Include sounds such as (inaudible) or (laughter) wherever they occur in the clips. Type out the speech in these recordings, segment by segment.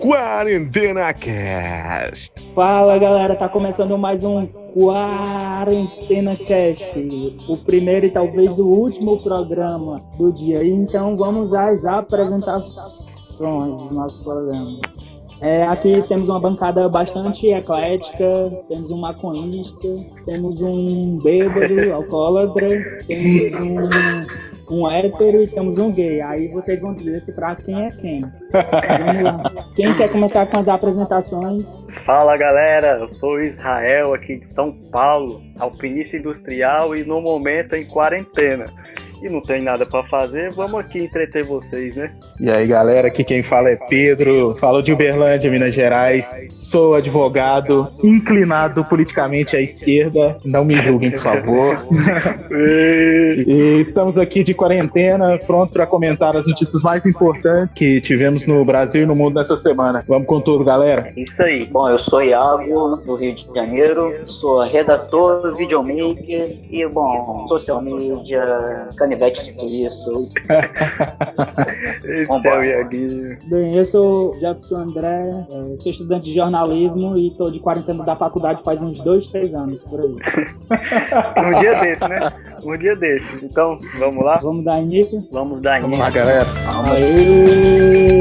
Quarentena Cast. Fala galera, tá começando mais um Quarentena Cast, o primeiro e talvez o último programa do dia. Então vamos às apresentações do nosso programa. É, aqui temos uma bancada bastante eclética, temos um maconhista, temos um bêbado, (laughs) alcoólatra, temos um um hétero e temos um gay. Aí vocês vão decifrar quem é quem. Vamos lá. Quem quer começar com as apresentações? Fala galera, eu sou Israel aqui de São Paulo, alpinista industrial e no momento em quarentena e não tem nada para fazer, vamos aqui entreter vocês, né? E aí, galera, aqui quem fala é Pedro, falo de Uberlândia, Minas Gerais, sou advogado, inclinado politicamente à esquerda, não me julguem, por favor. (laughs) e estamos aqui de quarentena, pronto para comentar as notícias mais importantes que tivemos no Brasil e no mundo nessa semana. Vamos com tudo, galera. Isso aí. Bom, eu sou Iago, do Rio de Janeiro, sou redator, videomaker e, bom, social media, canivete suíço. Esse é o Iaguinho. Bem, eu sou Jefferson André, é, sou estudante de jornalismo e estou de quarentena da faculdade faz uns dois, três anos, por aí. (laughs) um dia desse, né? Um dia desse. Então, vamos lá? Vamos dar início? Vamos dar Vamos início. lá, galera. Aê!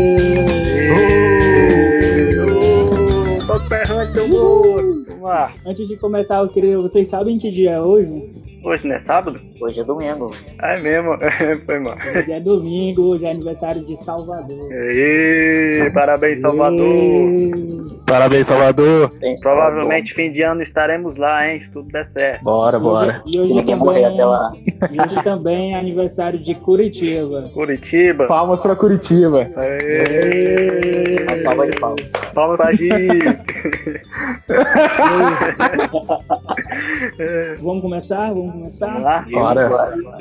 Vamos lá. Antes de começar, eu queria. Vocês sabem que dia é hoje? Hoje não é sábado? Hoje é domingo. É mesmo. (laughs) Foi mal. Hoje é domingo, hoje é aniversário de Salvador. Aê, parabéns, Salvador. Aê! Parabéns, Salvador. Bem, Provavelmente fim de ano estaremos lá, hein? Se tudo der certo. Bora, bora. E Se hoje, ninguém morrer também, até lá. e hoje também é aniversário de Curitiba. Curitiba. Palmas pra Curitiba. Aê. Uma salva de palmas. Palmas pra Giz. Vamos começar? Vamos Vamos começar? lá? Bora.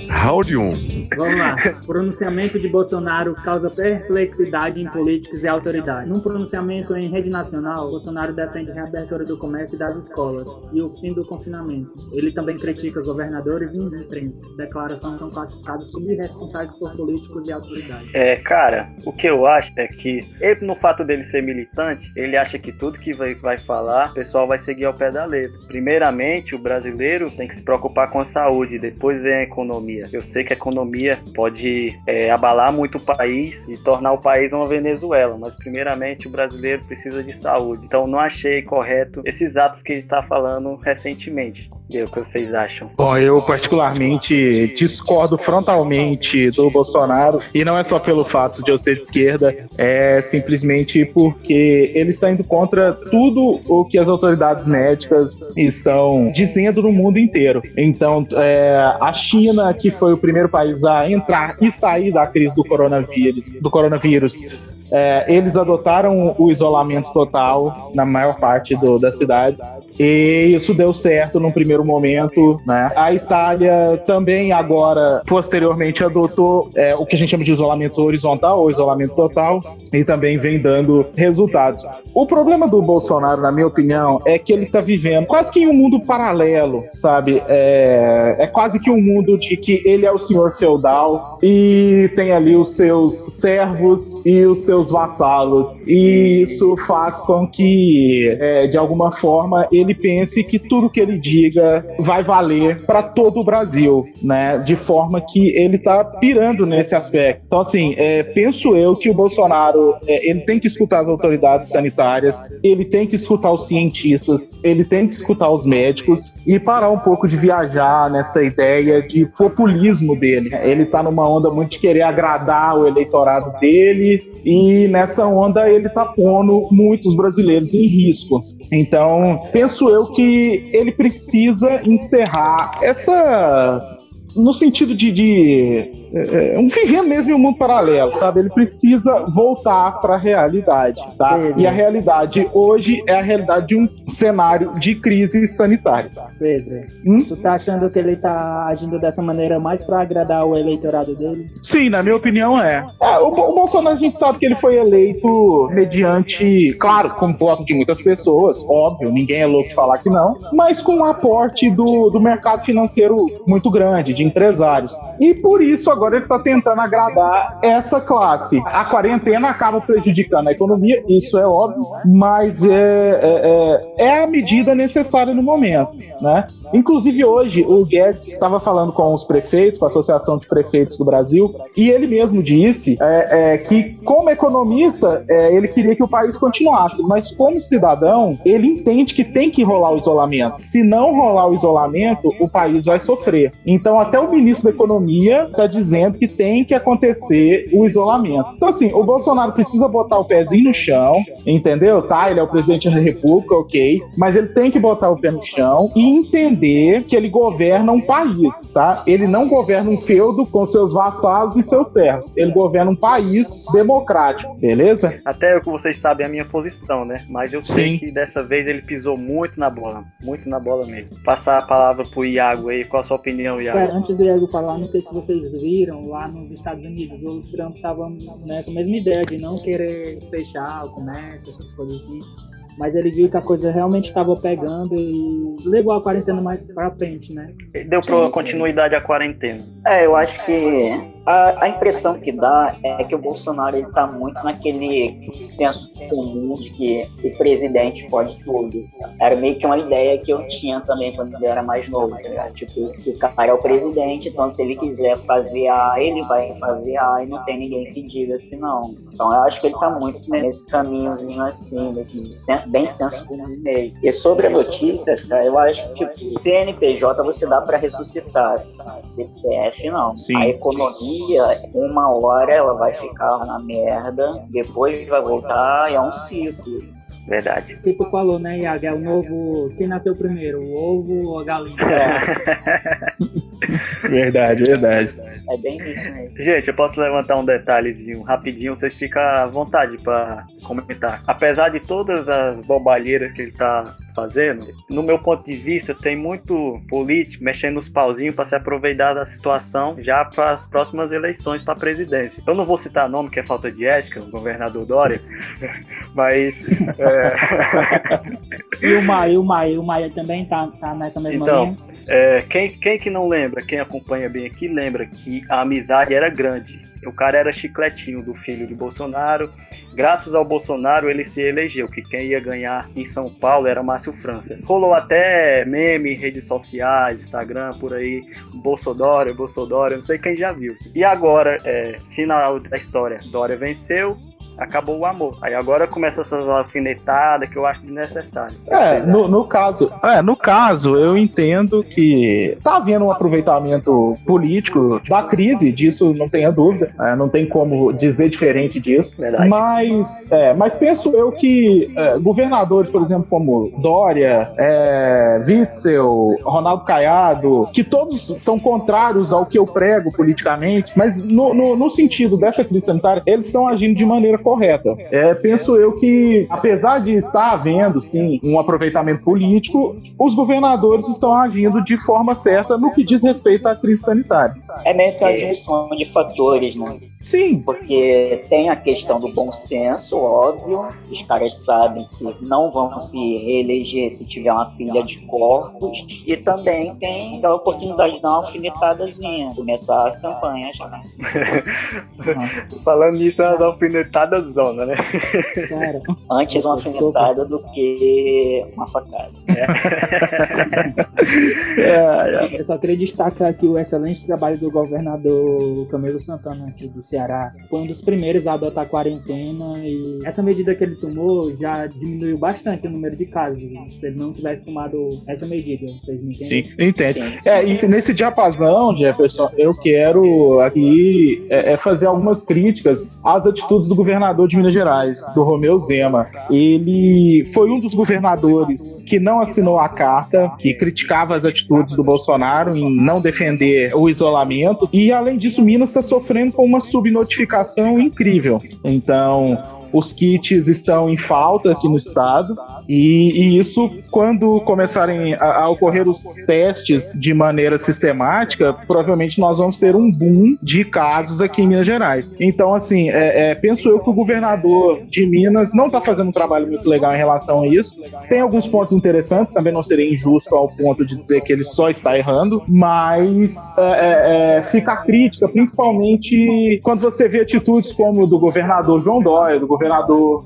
Round 1. Vamos lá. Pronunciamento de Bolsonaro causa perplexidade em políticos e autoridades. Num pronunciamento em rede nacional, Bolsonaro defende a reabertura do comércio e das escolas e o fim do confinamento. Ele também critica governadores e imprensa. Declarações são classificadas como irresponsáveis por políticos e autoridades. É, cara, o que eu acho é que ele, no fato dele ser militante, ele acha que tudo que vai, vai falar, o pessoal vai seguir ao pé da letra. Primeiramente, o brasileiro tem que se preocupar com a saúde, depois vem a economia. Eu sei que a economia pode é, abalar muito o país e tornar o país uma Venezuela, mas primeiramente o brasileiro precisa de saúde. Então não achei correto esses atos que ele está falando recentemente. E o que vocês acham? Bom, eu particularmente discordo frontalmente do Bolsonaro, e não é só pelo fato de eu ser de esquerda, é simplesmente porque ele está indo contra tudo o que as autoridades médicas estão dizendo no mundo inteiro. Então, é, a China, que foi o primeiro país a entrar e sair da crise do coronavírus, do coronavírus é, eles adotaram o isolamento total na maior parte do- das cidades e isso deu certo num primeiro momento. Né? A Itália também agora, posteriormente, adotou é, o que a gente chama de isolamento horizontal ou isolamento total e também vem dando resultados. O problema do Bolsonaro, na minha opinião, é que ele está vivendo quase que em um mundo paralelo, sabe? É, é quase que um mundo de que ele é o senhor feudal e tem ali os seus servos e os seus vassalos. E isso faz com que, é, de alguma forma, ele pense que tudo que ele diga vai valer para todo o Brasil, né? De forma que ele tá pirando nesse aspecto. Então, assim, é, penso eu que o Bolsonaro é, ele tem que escutar as autoridades sanitárias, ele tem que escutar os cientistas, ele tem que escutar os médicos e parar um pouco de viajar nessa ideia de populismo dele. Ele tá numa onda muito de querer agradar o eleitorado dele e nessa onda ele tá pondo muitos brasileiros em risco. Então, penso eu que ele precisa encerrar essa no sentido de, de é, é, um vivendo mesmo em um mundo paralelo, sabe? Ele precisa voltar para a realidade, tá? E a realidade hoje é a realidade de um cenário de crise sanitária. Pedro, hum? tu tá achando que ele tá agindo dessa maneira mais para agradar o eleitorado dele? Sim, na minha opinião é. é o, o, Bolsonaro a gente sabe que ele foi eleito mediante, claro, com voto de muitas pessoas, óbvio, ninguém é louco de falar que não, mas com um aporte do, do mercado financeiro muito grande, de empresários. E por isso agora ele tá tentando agradar essa classe. A quarentena acaba prejudicando a economia, isso é óbvio, mas é, é, é, é a medida necessária no momento, né? Inclusive hoje o Guedes estava falando com os prefeitos, com a Associação de Prefeitos do Brasil, e ele mesmo disse é, é, que, como economista, é, ele queria que o país continuasse, mas como cidadão, ele entende que tem que rolar o isolamento. Se não rolar o isolamento, o país vai sofrer. Então, até o ministro da Economia está dizendo que tem que acontecer o isolamento. Então, assim, o Bolsonaro precisa botar o pezinho no chão, entendeu? Tá, ele é o presidente da República, ok, mas ele tem que botar o pé no chão e entender que ele governa um país, tá? Ele não governa um feudo com seus vassalos e seus servos. Ele governa um país democrático, beleza? Até que vocês sabem a minha posição, né? Mas eu sei Sim. que dessa vez ele pisou muito na bola, muito na bola mesmo. Passar a palavra pro Iago aí, qual a sua opinião, Iago? Pera, antes do Iago falar, não sei se vocês viram, lá nos Estados Unidos, o Trump tava nessa mesma ideia de não querer fechar o comércio, essas coisas assim mas ele viu que a coisa realmente estava pegando e levou a quarentena mais para frente, né? Deu para continuidade à quarentena. É, eu acho que a, a, impressão que dá é que o Bolsonaro ele tá muito naquele senso comum de que o presidente pode tudo. Sabe? Era meio que uma ideia que eu tinha também quando eu era mais novo, tá Tipo, o cara é o presidente, então se ele quiser fazer A, ele vai fazer A e não tem ninguém que diga que não. Então eu acho que ele tá muito nesse caminhozinho assim, nesse bem senso comum mesmo. E sobre a notícia, cara, eu acho que tipo, CNPJ você dá para ressuscitar, CPF não. Sim. A economia uma hora ela vai ficar na merda, depois vai voltar e é um ciclo. Verdade. O que tu falou, né, Iago? É o novo. Quem nasceu primeiro, o ovo ou a galinha? É. (laughs) verdade, verdade. É bem isso mesmo. Gente, eu posso levantar um detalhezinho rapidinho, vocês ficam à vontade para comentar. Apesar de todas as bobalheiras que ele tá fazendo, no meu ponto de vista, tem muito político mexendo nos pauzinhos para se aproveitar da situação já para as próximas eleições para a presidência. Eu não vou citar nome, que é falta de ética, o governador Dória, (laughs) mas. É... (laughs) e o Maia, o Maia, o Maia também tá, tá nessa mesma então, linha? É, quem, quem que não lembra, quem acompanha bem aqui, lembra que a amizade era grande. O cara era chicletinho do filho de Bolsonaro, graças ao Bolsonaro ele se elegeu, que quem ia ganhar em São Paulo era Márcio França. Rolou até meme em redes sociais, Instagram, por aí, Bolsonaro, Bolsonaro, não sei quem já viu. E agora, é, final da história, Dória venceu, acabou o amor. Aí agora começa essas alfinetadas que eu acho desnecessário. É, no, no, caso, é, no caso, eu entendo que tá havendo um aproveitamento político da crise, disso não tenha dúvida, é, não tem como dizer diferente disso. Verdade. Mas, é, mas penso eu que é, governadores, por exemplo, como Dória, é, Witzel, Ronaldo Caiado, que todos são contrários ao que eu prego politicamente, mas no, no, no sentido dessa crise sanitária, eles estão agindo de maneira correta. É, penso eu que, apesar de estar havendo, sim, um aproveitamento político, os governadores estão agindo de forma certa no que diz respeito à crise sanitária. É meio que a junção de fatores, né? Sim. Porque tem a questão do bom senso, óbvio. Os caras sabem que não vão se reeleger se tiver uma pilha de corpos. E também tem aquela oportunidade de dar uma alfinetadazinha, começar a campanha já. (laughs) Falando nisso, é uma zona, né? Cara, Antes uma alfinetada do que uma facada. (laughs) É. é, é. Eu só queria destacar aqui o excelente trabalho do governador Camilo Santana aqui do Ceará. Foi um dos primeiros a adotar a quarentena e essa medida que ele tomou já diminuiu bastante o número de casos. Se ele não tivesse tomado essa medida, vocês me entendem? Sim, entendo. É, e nesse diapasão, Jefferson, eu quero aqui é, é fazer algumas críticas às atitudes do governador de Minas Gerais, do Romeu Zema. Ele foi um dos governadores que não assinou a carta, que criticava as atitudes do Bolsonaro em não defender o isolamento. E além disso, Minas está sofrendo com uma subnotificação incrível. Então, os kits estão em falta aqui no estado. E, e isso, quando começarem a, a, ocorrer os testes de maneira sistemática, provavelmente nós vamos ter um boom de casos aqui em Minas Gerais. Então, assim, é, é, penso eu que o governador de Minas não está fazendo um trabalho muito legal em relação a isso. Tem alguns pontos interessantes, também não seria injusto ao ponto de dizer que ele só está errando, mas é, é, é fica a crítica, principalmente quando você vê atitudes como do governador João Dória, do governador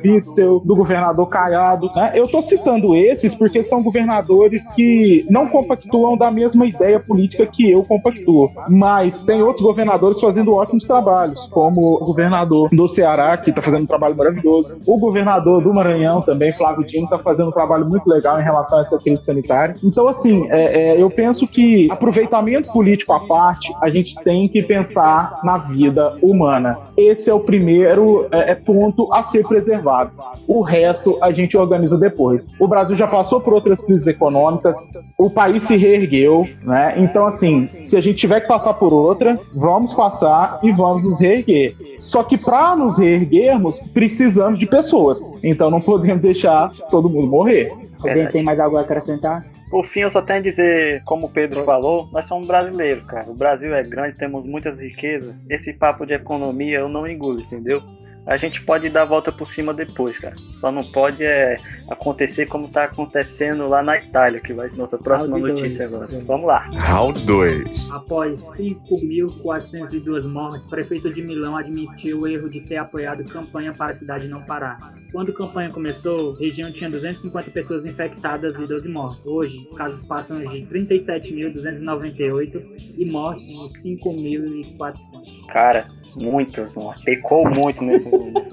Witzel, do governador Caiado. Né? Eu estou citando esses porque são governadores que não compactuam da mesma ideia política que eu compactuo. Mas tem outros governadores fazendo ótimos trabalhos, como o governador do Ceará, que está fazendo um trabalho maravilhoso. O governador do Maranhão também, Flávio Dino, está fazendo um trabalho muito legal em relação a essa crise sanitária. Então, assim, é, é, eu penso que aproveitamento político à parte, a gente tem que pensar na vida humana. Esse é o primeiro é, é ponto a ser preservado. O resto a gente organiza depois depois. O Brasil já passou por outras crises econômicas, o país se reergueu, né? Então, assim, se a gente tiver que passar por outra, vamos passar e vamos nos reerguer. Só que para nos reerguermos, precisamos de pessoas. Então não podemos deixar todo mundo morrer. Alguém tem mais algo a acrescentar? Por fim, eu só tenho a dizer, como o Pedro falou, nós somos brasileiros, cara. O Brasil é grande, temos muitas riquezas. Esse papo de economia eu não engulo, entendeu? A gente pode dar a volta por cima depois, cara. Só não pode é, acontecer como tá acontecendo lá na Itália, que vai ser nossa próxima Round notícia dois. agora. Vamos lá. Round 2. Após 5.402 mortes, o prefeito de Milão admitiu o erro de ter apoiado campanha para a cidade não parar. Quando a campanha começou, a região tinha 250 pessoas infectadas e 12 mortes. Hoje, casos passam de 37.298 e mortes de 5.400. Cara, muitos, pecou muito nesse, nesse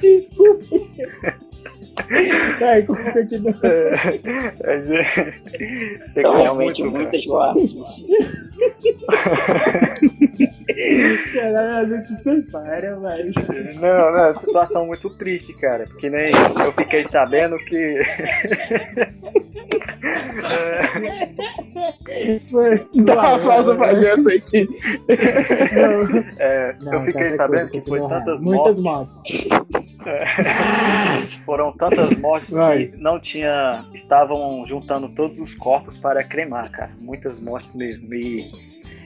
Desculpa. Vai, continua. Então, realmente muito, muitas mortes. Caralho, a notícia séria, velho. Não, não, é uma situação muito triste, cara. Porque nem eu fiquei sabendo que. Dá uma pausa pra Gerson aqui. É, eu fiquei sabendo que foi tantas Muitas mortes. É, (laughs) foram tantas mortes Vai. que não tinha. Estavam juntando todos os corpos para cremar, cara. Muitas mortes mesmo. E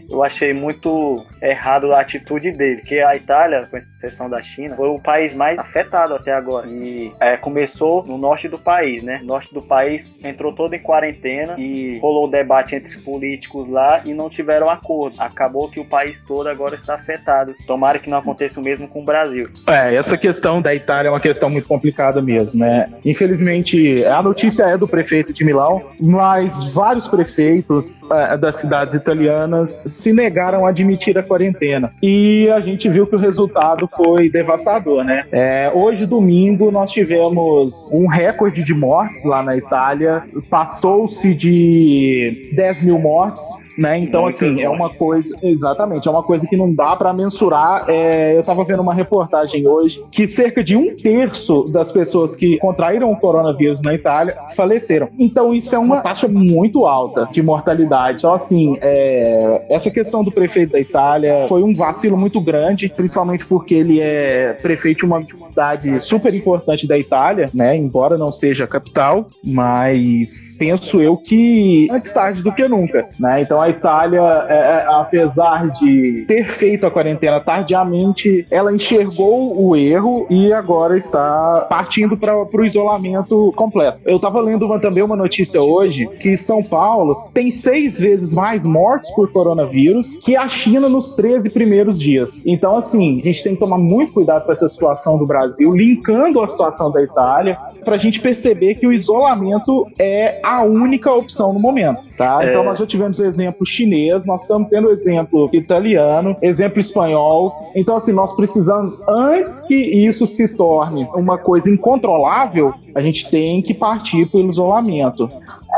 eu achei muito errado a atitude dele, que a Itália, com exceção da China, foi o país mais afetado até agora. E é, começou no norte do país, né? O norte do país entrou todo em quarentena e rolou debate entre os políticos lá e não tiveram acordo. Acabou que o país todo agora está afetado. Tomara que não aconteça o mesmo com o Brasil. É, essa questão da Itália é uma questão muito complicada mesmo, né? Infelizmente, a notícia é do prefeito de Milão, mas vários prefeitos é, das cidades italianas se negaram a admitir a quarentena. E a gente viu que o resultado foi devastador, né? É, hoje, domingo, nós tivemos um recorde de mortes lá na Itália. Passou-se de 10 mil mortes né? Então, assim, é uma coisa. Exatamente, é uma coisa que não dá para mensurar. É, eu tava vendo uma reportagem hoje que cerca de um terço das pessoas que contraíram o coronavírus na Itália faleceram. Então, isso é uma taxa muito alta de mortalidade. Então, assim, é, essa questão do prefeito da Itália foi um vacilo muito grande, principalmente porque ele é prefeito de uma cidade super importante da Itália, né? Embora não seja a capital, mas penso eu que antes tarde do que nunca, né? Então, a Itália, é, é, apesar de ter feito a quarentena tardiamente, ela enxergou o erro e agora está partindo para o isolamento completo. Eu estava lendo uma, também uma notícia hoje que São Paulo tem seis vezes mais mortes por coronavírus que a China nos 13 primeiros dias. Então, assim, a gente tem que tomar muito cuidado com essa situação do Brasil, linkando a situação da Itália, para a gente perceber que o isolamento é a única opção no momento, tá? É... Então, nós já tivemos exemplo exemplo chinês, nós estamos tendo exemplo italiano, exemplo espanhol. Então, assim, nós precisamos, antes que isso se torne uma coisa incontrolável, a gente tem que partir para o isolamento.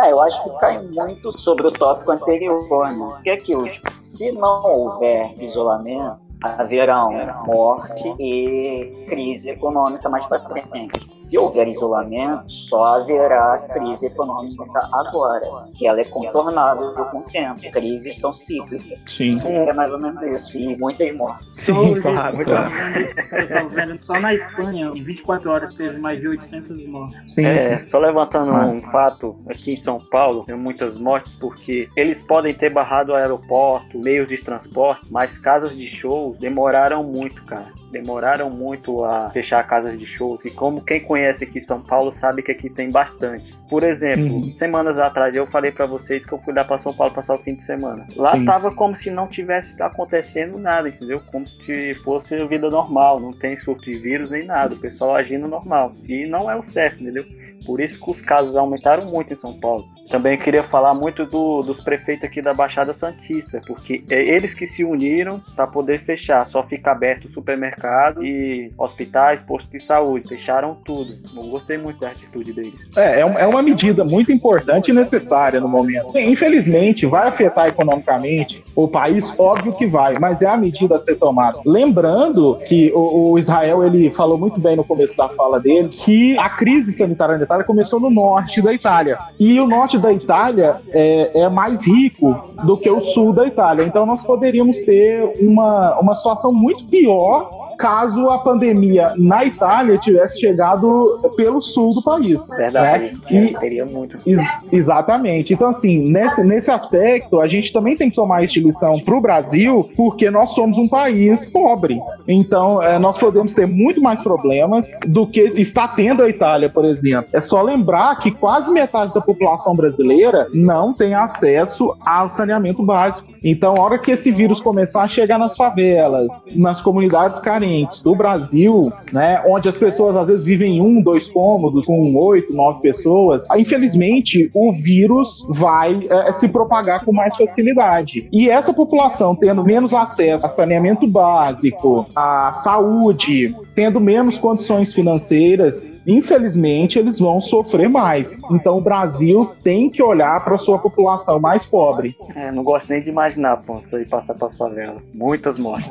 É, eu acho que cai muito sobre o tópico anterior, né? Que é aquilo, tipo, se não houver isolamento, haverão morte e crise econômica mais para frente. Se houver isolamento, só haverá crise econômica agora, que ela é contornável com o tempo. Crises são cíclicas. Sim. É mais ou menos isso. E muitas mortes. (laughs) Sim, claro, claro. (laughs) Eu tô vendo só na Espanha, em 24 horas teve mais de 800 mortes. Sim, É, sim. só levantando Ah. um fato, aqui em São Paulo tem muitas mortes porque eles podem ter barrado o aeroporto, meios de transporte, mas casas de shows demoraram muito, cara. Demoraram muito a fechar casas de shows. E como quem conhece aqui São Paulo sabe que aqui tem bastante. Por exemplo, Uhum. semanas atrás eu falei pra vocês que eu fui lá pra São Paulo passar o fim de semana. Lá Sim. tava como se não tivesse acontecendo nada, entendeu? Como se fosse vida normal, não tem surto de vírus nem nada, o pessoal agindo normal. E não é o certo, entendeu? Por isso que os casos aumentaram muito em São Paulo. Também queria falar muito do- dos prefeitos aqui da Baixada Santista, porque é eles que se uniram para poder fechar. Só fica aberto o supermercado e hospitais, postos de saúde. Fecharam tudo. Não gostei muito da atitude deles. É, é um- é uma medida muito importante e necessária no momento. Sim, Infelizmente, vai afetar economicamente o país, óbvio que vai, mas é a medida a ser tomada. Lembrando que o, o Israel ele falou muito bem no começo da fala dele que a crise sanitária Itália começou no norte da Itália e o norte da Itália é, é mais rico do que o sul da Itália. Então nós poderíamos ter uma, uma situação muito pior caso a pandemia na Itália tivesse chegado pelo sul do país. Verdade. né? E- Teria muito. Ex- exatamente. Então, assim, nesse, nesse aspecto, a gente também tem que tomar esta lição para o Brasil, porque nós somos um país pobre. Então, eh, nós podemos ter muito mais problemas do que está tendo a Itália, por exemplo. É só lembrar que quase metade da população brasileira não tem acesso ao saneamento básico. Então, a hora que esse vírus começar a chegar nas favelas, nas comunidades carentes do Brasil, né, onde as pessoas às vezes vivem em um, dois cômodos, com oito, nove pessoas, infelizmente o vírus vai eh, se propagar com mais facilidade. E essa população tendo menos acesso a saneamento básico, a saúde, tendo menos condições financeiras, infelizmente eles vão sofrer mais. Então o Brasil tem que olhar para a sua população mais pobre. É, não gosto nem de imaginar, isso aí passar para favelas. Muitas mortes.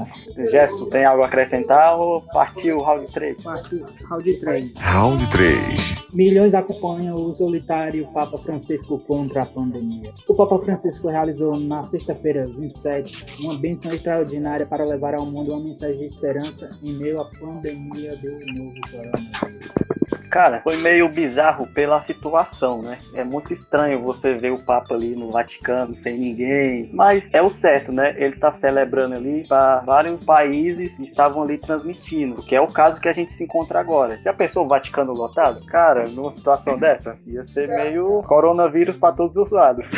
Gerson, tem algo a acrescentar ou partiu o round 3? Parte round 3. Round 3. Milhões acompanham o solitário Papa Francisco contra a pandemia. O Papa Francisco realizou na sexta-feira 27 uma bênção extraordinária para levar ao mundo uma mensagem de esperança em meio à pandemia do novo coronavírus. Cara, foi meio bizarro pela situação, né? É muito estranho você ver o Papa ali no Vaticano sem ninguém, mas é o certo, né? Ele tá celebrando ali para vários países que estavam ali transmitindo, que é o caso que a gente se encontra agora. Já pensou o Vaticano lotado? Cara, numa situação (laughs) dessa, ia ser meio coronavírus para todos os lados. (laughs)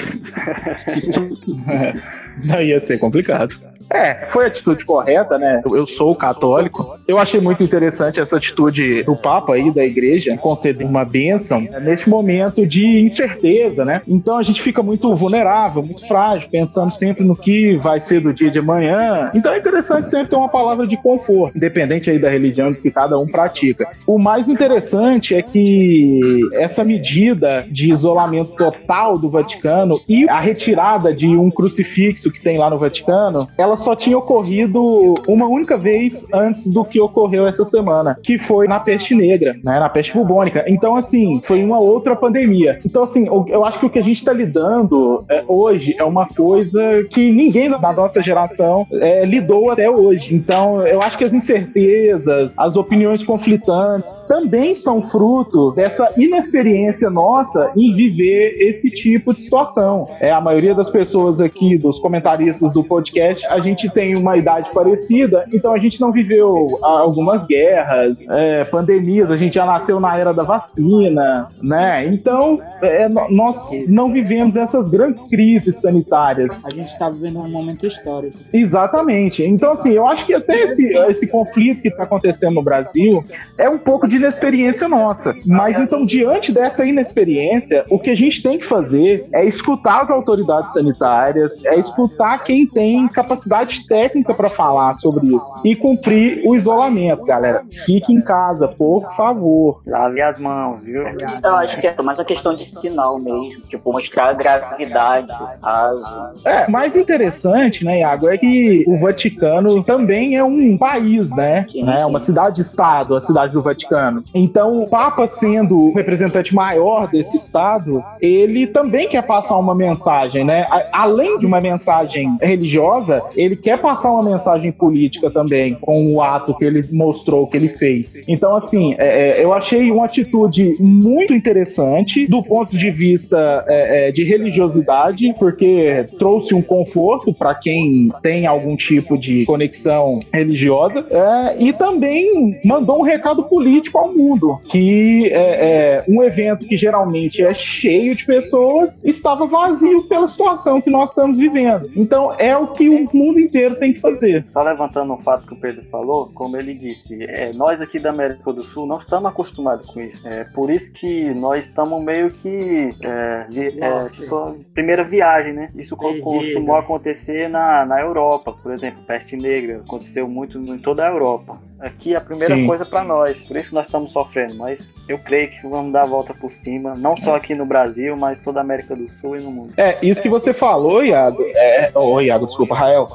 Não ia ser complicado. É, foi a atitude correta, né? Eu sou católico. Eu achei muito interessante essa atitude do Papa aí, da igreja, conceder uma bênção neste momento de incerteza, né? Então a gente fica muito vulnerável, muito frágil, pensando sempre no que vai ser do dia de amanhã. Então é interessante sempre ter uma palavra de conforto, independente aí da religião que cada um pratica. O mais interessante é que essa medida de isolamento total do Vaticano e a retirada de um crucifixo que tem lá no Vaticano, ela só tinha ocorrido uma única vez antes do que ocorreu essa semana, que foi na peste negra, né, na peste bubônica. Então, assim, foi uma outra pandemia. Então, assim, eu acho que o que a gente está lidando é, hoje é uma coisa que ninguém da nossa geração é, lidou até hoje. Então, eu acho que as incertezas, as opiniões conflitantes também são fruto dessa inexperiência nossa em viver esse tipo de situação. É, a maioria das pessoas aqui, dos comentaristas do podcast, a gente tem uma idade parecida, então a gente não viveu ah, algumas guerras, é, pandemias, a gente já nasceu na era da vacina, né? Então, é, no- nós não vivemos essas grandes crises sanitárias. A gente está vivendo um momento histórico. Exatamente. Então, assim, eu acho que até esse, esse conflito que está acontecendo no Brasil é um pouco de inexperiência nossa. Mas, então, diante dessa inexperiência, o que a gente tem que fazer é escutar as autoridades sanitárias, é escutar quem tem capacidade técnica para falar sobre isso e cumprir o isolamento, galera. Fique em casa, por favor. Lave as mãos, viu? Eu acho que é mais uma questão de sinal mesmo, tipo, mostrar a gravidade, caso. É, mais interessante, né, Iago, é que o Vaticano também é um país, né? Sim, né? sim. Uma cidade-estado, a cidade do Vaticano. Então, o Papa sendo o representante maior desse estado, ele também quer passar uma mensagem, né? Além de uma mensagem religiosa, ele quer passar uma mensagem política também, com o ato que ele mostrou, que ele fez. Então, assim, é, é, eu achei uma atitude muito interessante do ponto de vista é, é, de religiosidade, porque trouxe um conforto para quem tem algum tipo de conexão religiosa, é, e também mandou um recado político ao mundo, que é, é, um evento que geralmente é cheio de pessoas estava vazio pela situação que nós estamos vivendo. Então, é o que o mundo inteiro tem que fazer. Só levantando um fato que o Pedro falou, como ele disse, é, nós aqui da América do Sul não estamos acostumados com isso. É por isso que nós estamos meio que. É, de- é, tipo, primeira viagem, né? Isso Perdido. costumou acontecer na, na Europa, por exemplo, peste negra. Aconteceu muito em toda a Europa. Aqui é a primeira Sim. coisa para nós, por isso nós estamos sofrendo. Mas eu creio que vamos dar a volta por cima, não só aqui no Brasil, mas toda a América do Sul e no mundo. É, isso que você falou, Iago, é, oh, Iago, desculpa, Rael,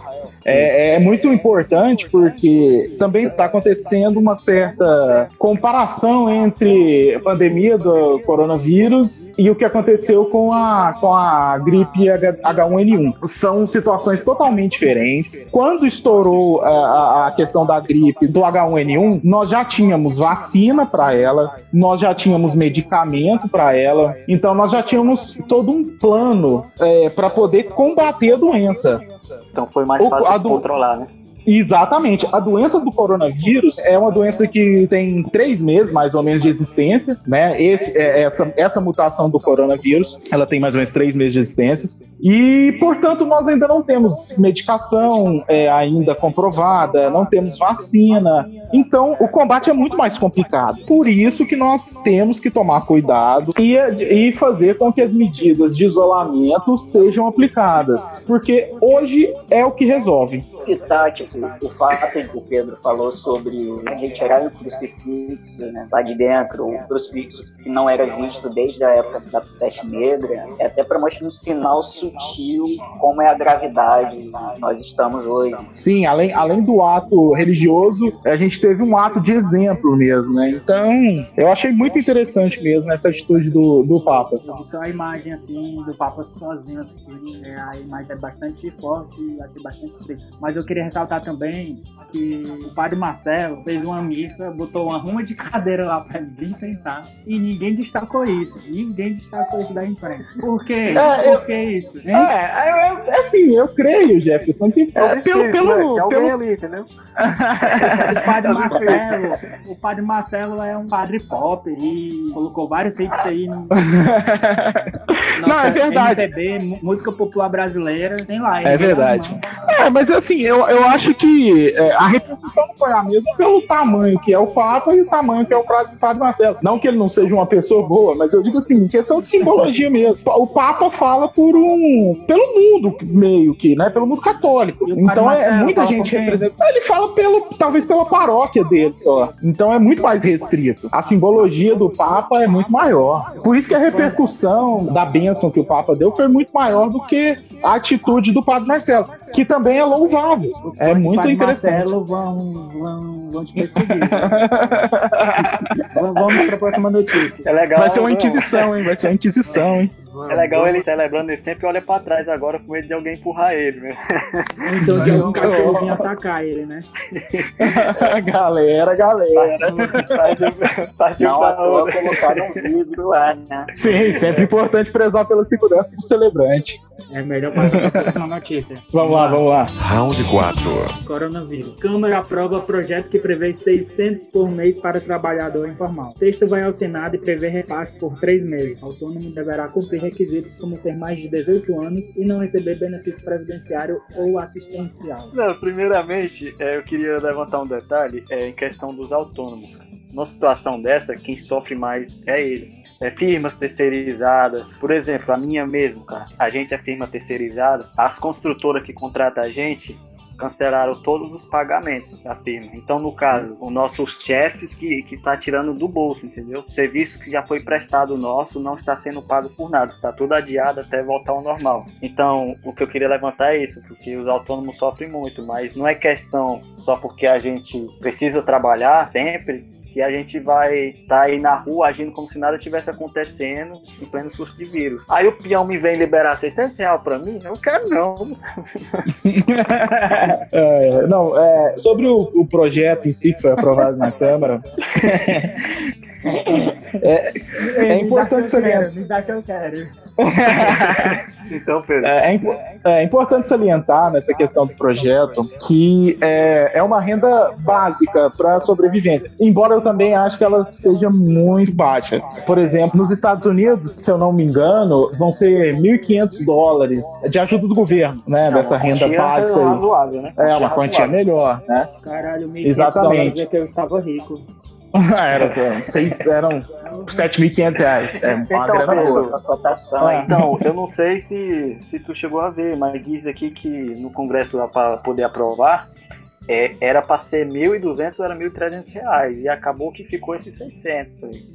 é, é muito importante porque também está acontecendo uma certa comparação entre a pandemia do coronavírus e o que aconteceu com a, com a gripe H- H1N1. São situações totalmente diferentes. Quando estourou a, a- a questão da gripe do H1N1, nós já tínhamos vacina para ela, nós já tínhamos medicamento para ela, então nós já tínhamos todo um plano para poder combater a doença. Então foi mais fácil do- controlar, né? Exatamente. A doença do coronavírus é uma doença que tem três meses, mais ou menos, de existência, né? Esse, é, essa, essa mutação do coronavírus, ela tem mais ou menos três meses de existência. E, portanto, nós ainda não temos medicação é, ainda comprovada, não temos vacina. Então, o combate é muito mais complicado. Por isso que nós temos que tomar cuidado e, e fazer com que as medidas de isolamento sejam aplicadas. Porque hoje é o que resolve. citar o fato que o Pedro falou sobre retirar o crucifixo né, lá de dentro, o crucifixo que não era visto desde a época da peste negra, é até para mostrar um sinal sutil como é a gravidade que nós estamos hoje. Sim, além, além do ato religioso, a gente teve um ato de exemplo mesmo, né? Então, eu achei muito interessante mesmo essa atitude do, do Papa. Eu vi só a imagem assim do Papa sozinho, assim, é, a imagem é bastante forte e achei bastante triste. Mas eu queria ressaltar também que o padre Marcelo fez uma missa, botou uma ruma de cadeira lá pra ele vir sentar e ninguém destacou isso. Ninguém destacou isso da imprensa. Por quê? É, eu- Por que isso? Hein? É, é, é assim, eu creio, Jefferson, que É é, pelo, né? pelo, Tem alguém pelo, ali, entendeu? O padre (laughs) Marcelo, o padre Marcelo é um padre pop e colocou vários hits aí no (laughs) Não, é verdade. MPB, música popular brasileira, tem lá. É verdade. É, mas assim, eu, eu acho que é, a repercussão não foi a mesma pelo tamanho que é o Papa e o tamanho que é o Padre Padre Marcelo. Não que ele não seja uma pessoa boa, mas eu digo assim, questão de simbologia mesmo. (laughs) O Papa fala por um. pelo mundo, meio que, né? Pelo mundo católico. Então é Marcelo muita fala gente por quem? representa. Ele fala pelo. talvez pela paróquia dele só. Então é muito mais restrito. A simbologia do Papa é muito maior. Por isso que a repercussão da bênção que o Papa deu foi muito maior do que a atitude do Padre Marcelo, que também é louvável. É muito Padre interessante. Marcelo vão, vão, vão te perseguir. né? (laughs) Vamos- Vamos para a próxima notícia. É legal. Vai ser uma não. inquisição, hein? Vai ser uma inquisição, hein? É legal ele celebrando, ele sempre olha pra trás agora com medo de alguém empurrar ele, né? Então de algum cachorro vir atacar ele, né? (laughs) galera, galera. Partiu, Não à pra toa outra. colocaram um vidro lá, né? Sim, sempre importante prezar pela segurança do celebrante. É melhor passar para a próxima notícia. Vamos lá, vamos lá. Round 4. Coronavírus. Câmara aprova projeto que prevê 600 por mês para trabalhador informal. Texto vai ao Senado e prevê repasse por três meses. Autônomo deverá cumprir requisitos como ter mais de 18 anos e não receber benefício previdenciário ou assistencial. Não, primeiramente, é, eu queria levantar um detalhe é, em questão dos autônomos. Numa situação dessa, quem sofre mais é ele. é, firmas terceirizadas. Por exemplo, a minha mesmo, cara. A gente é firma terceirizada. As construtoras que contratam a gente cancelaram todos os pagamentos da firma. Então, no caso, os nossos chefes que, que tá tirando do bolso, entendeu? O serviço que já foi prestado nosso não está sendo pago por nada, está tudo adiado até voltar ao normal. Então, o que eu queria levantar é isso, porque os autônomos sofrem muito, mas não é questão só porque a gente precisa trabalhar sempre, que a gente vai estar tá aí na rua agindo como se nada tivesse acontecendo em pleno surto de vírus. Aí o peão me vem liberar 600 reais pra mim? Eu quero não. (laughs) é, não, é, sobre o, o, projeto em si que foi aprovado na Câmara. (laughs) é, é importante salientar. Me dá que eu quero. (laughs) então, Pedro. É, é, é, importante salientar nessa questão do projeto que é, é uma renda básica para sobrevivência, embora eu também acho que ela seja muito baixa. Por exemplo, nos Estados Unidos, se eu não me engano, vão ser 1.500 dólares de ajuda do governo, né? dessa renda básica. Aí. Razoável, né? É, uma quantia melhor, né? Caralho, 1.500 dólares é que eu estava rico. (laughs) era, seis, eram 7.500 reais. É uma então, grana boa. Cotação, ah. Então, eu não sei se, se tu chegou a ver, mas diz aqui que no Congresso para poder aprovar, é, era para ser 1.200 ou era 1.300 reais. E acabou que ficou esses 600 aí.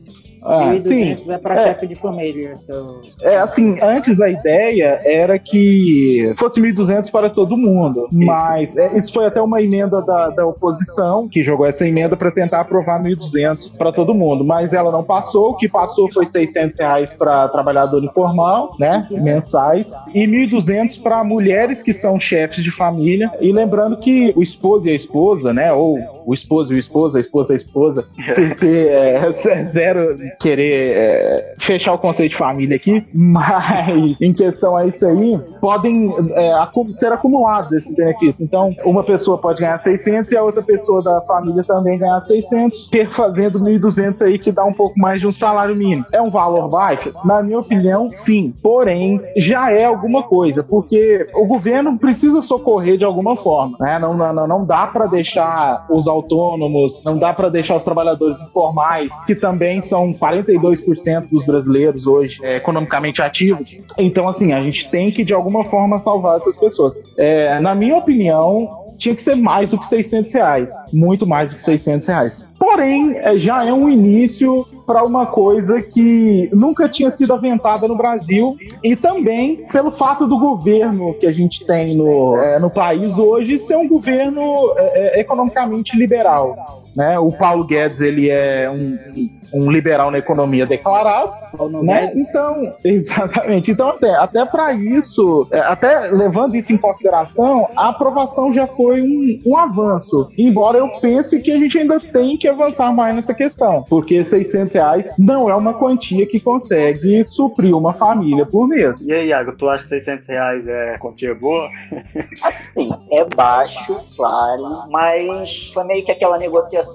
Ah, sim. é para é, chefe de família. So... É assim, antes a ideia era que fosse 1.200 para todo mundo, isso. mas é, isso foi até uma emenda da, da oposição que jogou essa emenda para tentar aprovar 1.200 para todo mundo, mas ela não passou. O que passou foi 600 reais para trabalhador informal, né, mensais, e 1.200 para mulheres que são chefes de família. E lembrando que o esposo e a esposa, né, ou o esposo e a esposa, a esposa e a esposa, (laughs) porque é, (laughs) zero querer é, fechar o conceito de família aqui, mas (laughs) em questão a isso aí, podem é, ser acumulados esses benefícios. Então, uma pessoa pode ganhar 600 e a outra pessoa da família também ganhar 600, (laughs) fazendo 1.200 aí, que dá um pouco mais de um salário mínimo. É um valor baixo? Na minha opinião, sim. Porém, já é alguma coisa, porque o governo precisa socorrer de alguma forma. Né? Não, não, não dá para deixar os autônomos, não dá para deixar os trabalhadores informais, que também são 42% dos brasileiros hoje é, economicamente ativos. Então, assim, a gente tem que de alguma forma salvar essas pessoas. É, na minha opinião, tinha que ser mais do que 600 reais, muito mais do que 600 reais. Porém, é, já é um início para uma coisa que nunca tinha sido aventada no Brasil e também pelo fato do governo que a gente tem no, é, no país hoje ser um governo é, é economicamente liberal. Né? O Paulo Guedes ele é um, um liberal na economia declarado, né? Então, (laughs) exatamente. Então, até, até para isso, é, até levando isso em consideração, a aprovação já foi um, um avanço. Embora eu pense que a gente ainda tem que avançar mais nessa questão, porque 600 reais não é uma quantia que consegue suprir uma família por mês. E aí, Iago, tu acha que 600 reais é quantia boa? (laughs) Assim, é baixo, claro, mas foi meio que aquela negociação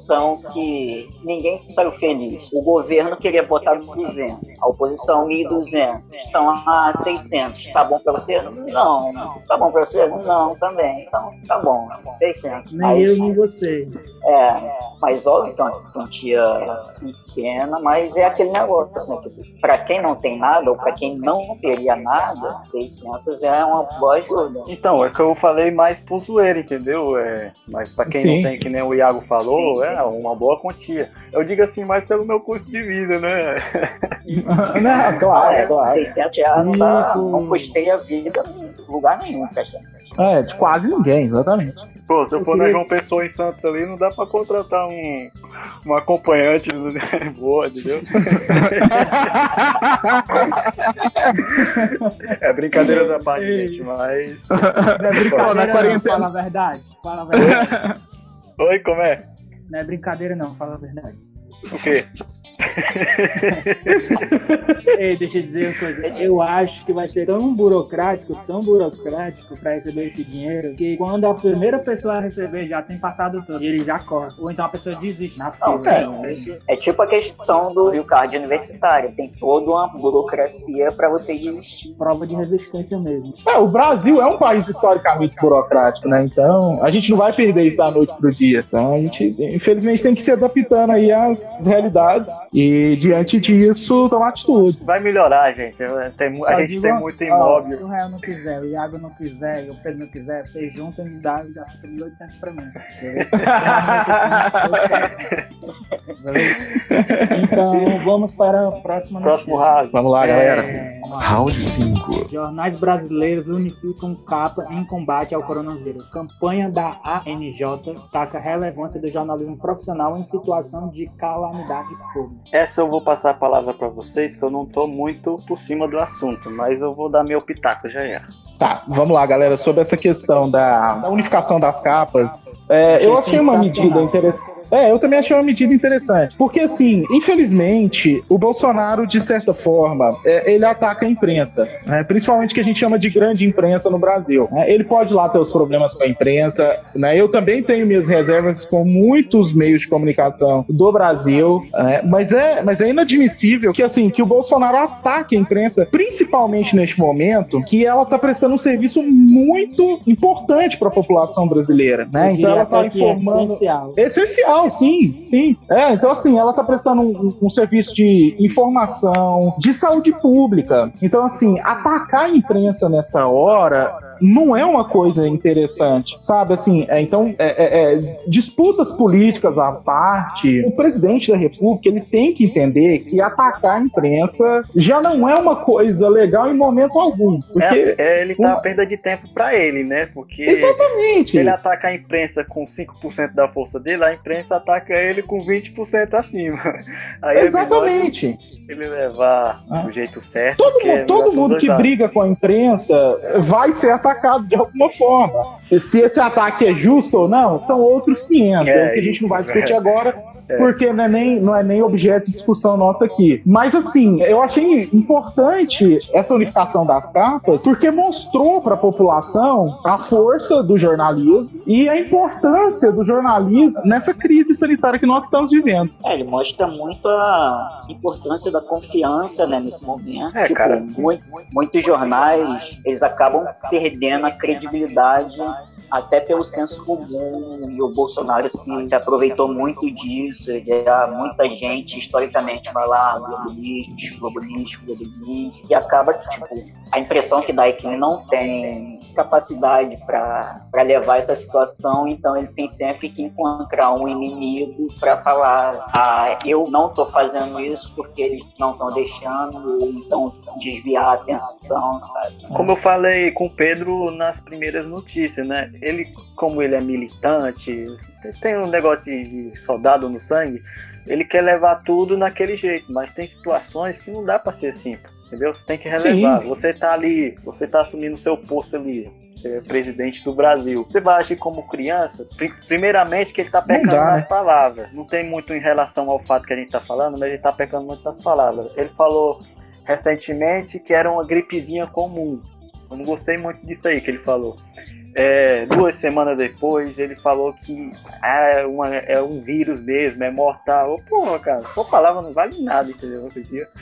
que ninguém saiu feliz. O governo queria botar 200, a oposição 1.200, então a 600. Tá bom pra você? Não. Tá bom pra você? Não, também. Então tá bom, 600. Nem eu nem você. É, mas óbvio que é uma quantia pequena, mas é aquele negócio, né? Que para quem não tem nada ou para quem não teria nada, 600 é uma boa ajuda. Então, é que eu falei mais por zoeira, entendeu? É, mas para quem sim. não tem, que nem o Iago falou, sim, sim. é uma boa quantia. Eu digo assim mais pelo meu custo de vida, né? (laughs) não, claro, é, claro. 600 reais não, dá, não custei a vida em lugar nenhum, praticamente. É, de quase ninguém, exatamente. Pô, se eu, for na João Pessoa em Santos ali, não dá pra contratar um, um acompanhante (laughs) boa, entendeu? é brincadeira da parte, gente, mas. (laughs) Não é brincadeira, na quarentena... não, fala a verdade. Fala a verdade. Oi, como é? Não é brincadeira, não, fala a verdade. O quê? (laughs) Ei, deixa eu dizer uma coisa. Eu acho que vai ser tão burocrático, tão burocrático para receber esse dinheiro, que quando a primeira pessoa receber já tem passado tudo, e ele já corre. Ou então a pessoa desiste na fila. Não, sim, é tipo a questão do Rio Card universitário. Tem toda uma burocracia para você desistir. Prova de resistência mesmo. É, o Brasil é um país historicamente burocrático, né? Então, a gente não vai perder isso da noite pro dia. Então, a gente, infelizmente, tem que se adaptando aí às realidades E diante disso, tomar atitudes. Vai melhorar, gente. Tem, a gente tem muito imóvel. se o Real não quiser, o Iago não quiser, o Pedro não quiser, vocês juntam e dá, já fica 1.800 pra mim. (laughs) então, vamos para o próximo Próximo round. Vamos lá, galera. Round 5. Jornais brasileiros unificam capa em combate ao coronavírus. Campanha da ANJ destaca a relevância do jornalismo profissional em situação de calamidade pública. Essa eu vou passar a palavra pra vocês, que eu não tô muito por cima do assunto, mas eu vou dar meu pitaco, já é. Tá, vamos lá, galera. Sobre essa questão da, da unificação das capas, é, eu achei uma medida interessante. É, eu também achei uma medida interessante. Porque, assim, infelizmente, o Bolsonaro, de certa forma, é, ele ataca a imprensa. né? Principalmente que a gente chama de grande imprensa no Brasil. né? Ele pode lá ter os problemas com a imprensa. Né? Eu também tenho minhas reservas com muitos meios de comunicação do Brasil. né? Mas, é, mas é inadmissível que, assim, que o Bolsonaro ataque a imprensa, principalmente neste momento, que ela está prestando um serviço muito importante para a população brasileira. Né? Então ela está é informando. essencial. Essencial, sim, sim. É, então assim, ela está prestando um- um serviço de informação, de saúde pública. Então assim, atacar a imprensa nessa hora não é uma coisa interessante, sabe? Assim, é, então, é, é, é, disputas políticas à parte, o presidente da República ele tem que entender que atacar a imprensa já não é uma coisa legal em momento algum, porque É, é, ele tá uma- perda de tempo pra ele, né? Porque exatamente. se ele ataca a imprensa com 5% da força dele, a imprensa ataca ele com 20% acima. (laughs) Aí é Exatamente. ele levar Ah. do jeito certo. Todo, porque mu- vai todo mundo que briga com a imprensa vai ser atacado de alguma forma. E se esse ataque é justo ou não, são outros 500. É, É, o que a gente não vai discutir é. agora, É. porque não é, nem, não é nem objeto de discussão nossa aqui. Mas, assim, eu achei importante essa unificação das capas, porque mostrou para a população a força do jornalismo e a importância do jornalismo nessa crise sanitária que nós estamos vivendo. É, ele mostra muito a importância da confiança né, nesse momento. É, tipo, cara. mui- muitos jornais eles acabam perdendo a credibilidade até pelo senso comum e o Bolsonaro se, se aproveitou muito disso. Já muita gente historicamente vai lá, News, Globo News, e acaba que tipo, a impressão que dá é que ele não tem capacidade para levar essa situação, então ele tem sempre que encontrar um inimigo para falar: ah, eu não estou fazendo isso porque eles não estão deixando, ou então desviar a atenção, sabe? Como eu falei com o Pedro nas primeiras notícias, né? Ele, como ele é militante, tem um negócio de soldado no sangue, ele quer levar tudo naquele jeito, mas tem situações que não dá pra ser assim, entendeu? Você tem que relevar. Sim. Você tá ali, você tá assumindo seu posto ali, você é presidente do Brasil. Você vai agir como criança? Pri- Primeiramente que ele tá pecando dá, nas né? palavras. Não tem muito em relação ao fato que a gente tá falando, mas ele tá pecando muito nas palavras. Ele falou recentemente que era uma gripezinha comum. Eu não gostei muito disso aí que ele falou. É, duas semanas depois, ele falou que é, uma- é um vírus mesmo, é mortal. Porra, cara, sua palavra não vale nada, entendeu?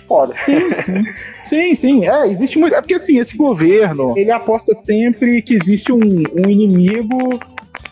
Foda. Sim, sim. Sim, sim. É, existe muito. É porque assim, esse governo, ele aposta sempre que existe um, um inimigo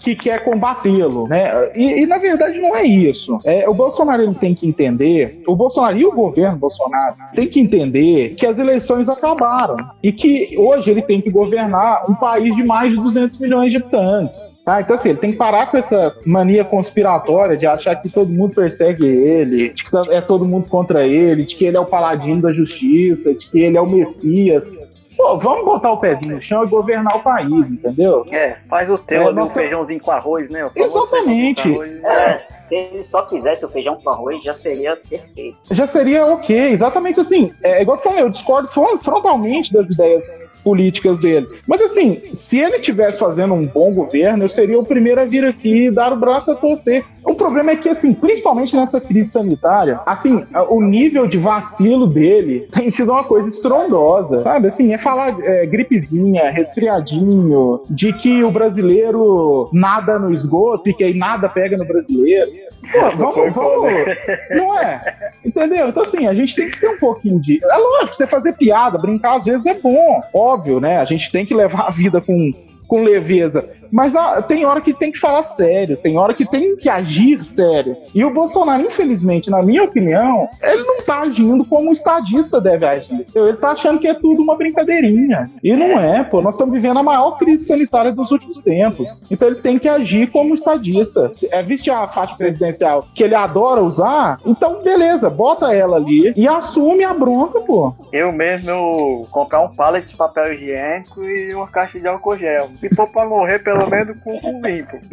que quer combatê-lo, né? E, e, na verdade não é isso. É, o Bolsonaro tem que entender, o Bolsonaro e o governo Bolsonaro tem que entender que as eleições acabaram e que hoje ele tem que governar um país de mais de 200 milhões de habitantes. Ah, então assim, ele tem que parar com essa mania conspiratória de achar que todo mundo persegue ele, de que tá- é todo mundo contra ele, de que ele é o paladino da justiça, de que ele é o Messias. Pô, vamos botar o pezinho no chão e governar o país, entendeu? É, faz o teu É, ali, um nossa- feijãozinho com arroz, né? Exatamente. arroz. É, se ele só fizesse o feijão com arroz, já seria perfeito. já seria ok. Exatamente assim. É igual eu falei, eu discordo fron- frontalmente das ideias políticas dele. Mas assim, se ele estivesse fazendo um bom governo, eu seria o primeiro a vir aqui e dar o braço a torcer. O problema é que, assim, principalmente nessa crise sanitária, assim, o nível de vacilo dele tem sido uma coisa estrondosa, sabe? Assim, é falar é, gripezinha, resfriadinho, de que o brasileiro nada no esgoto e que aí nada pega no brasileiro. Pô, vamos, vamos, foda. não é? Entendeu? Então, assim, a gente tem que ter um pouquinho de. É lógico, você fazer piada, brincar às vezes é bom, óbvio, né? A gente tem que levar a vida com, com leveza. Mas ah, tem hora que tem que falar sério, tem hora que tem que agir sério. E o Bolsonaro, infelizmente, na minha opinião, ele não tá agindo como um estadista deve agir. Ele tá achando que é tudo uma brincadeirinha. E não é, pô. Nós estamos vivendo a maior crise sanitária dos últimos tempos. Então ele tem que agir como estadista. É vestir a faixa presidencial que ele adora usar, então beleza, bota ela ali e assume a bronca, pô. Eu mesmo comprar um pallet de papel higiênico e uma caixa de álcool gel. Se for pra morrer, pelo menos com o limpo. (laughs)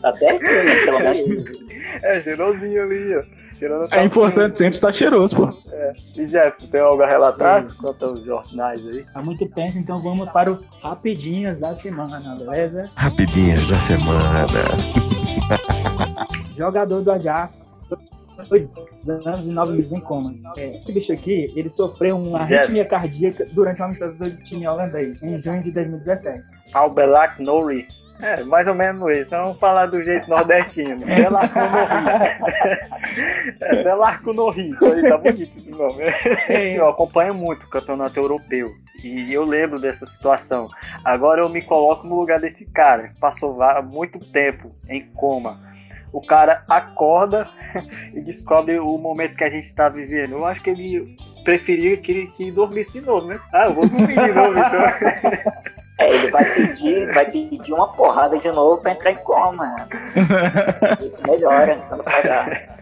tá certinho, né? pelo menos. É, cheirosinho ali, ó. É importante sempre estar cheiroso, pô. É. E Jéssica, tem algo a relatar quanto aos jornais aí? Há muito tempo, então vamos para o Rapidinhas da Semana, beleza? Rapidinhas da Semana. Jogador do Ajax dois anos e nove meses em coma. É, esse bicho aqui, ele sofreu uma arritmia cardíaca durante uma amistoso do time holandês, em junho de 2017. Albelak Nouri. É, mais ou menos isso. Então, vamos falar do jeito nordestino. (laughs) Belarco no Rio. É, Belarco no Rio. Isso aí tá bonito esse nome. Eu acompanho muito o campeonato europeu. E eu lembro dessa situação. Agora eu me coloco no lugar desse cara, que passou muito tempo em coma o cara acorda (laughs) e descobre o momento que a gente está vivendo. Eu acho que ele preferia que, que dormisse de novo, né? Ah, eu vou dormir de novo, então. (laughs) É, ele vai pedir, vai pedir uma porrada de novo para entrar em coma. Isso melhora, quando pagar.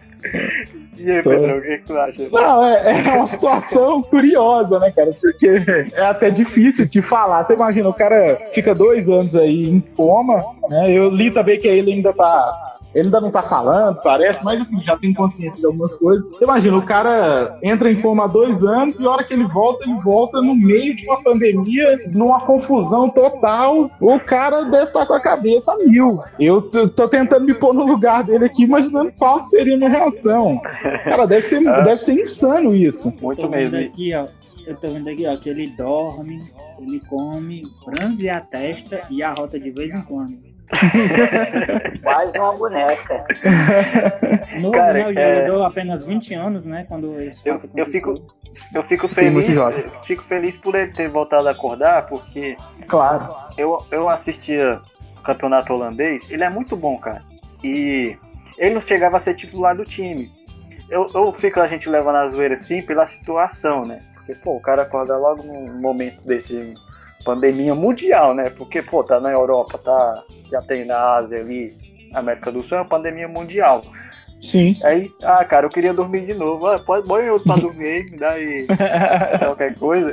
E aí, Pedro, o que, que tu acha? Não, é, é uma situação curiosa, né, cara? Porque é até difícil de falar. Você imagina, o cara fica dois anos aí em coma, né? Eu li também que ele ainda tá ele ainda não tá falando, parece, mas assim, já tem consciência de algumas coisas. Você imagina, o cara entra em coma há dois anos e a hora que ele volta, ele volta no meio de uma pandemia, numa confusão total. O cara deve estar tá com a cabeça a mil. Eu tô tentando me pôr no lugar dele aqui, imaginando qual seria a minha reação. Cara, deve ser, (laughs) deve ser insano isso. Muito mesmo. Aqui, ó, eu tô vendo aqui, ó, que ele dorme, ele come, franze a testa e arrota de vez em quando. (laughs) Quase uma boneca. No Cara, né, o é... jogador apenas 20 anos, né? Quando eu, eu fico, eu fico feliz, Sim, fico feliz por ele ter voltado a acordar, porque claro. Eu, eu assistia o campeonato holandês, ele é muito bom, cara. E ele não chegava a ser titular do time. Eu, eu fico a gente levando a zoeira assim pela situação, né? Porque, pô, o cara acorda logo num momento desse pandemia mundial, né? Porque, pô, tá na Europa, tá, já tem na Ásia ali, América do Sul, é uma pandemia mundial. Sim. Aí, ah, cara, eu queria dormir de novo. Ah, pode, põe eu pra dormir aí, me dá aí (laughs) qualquer coisa.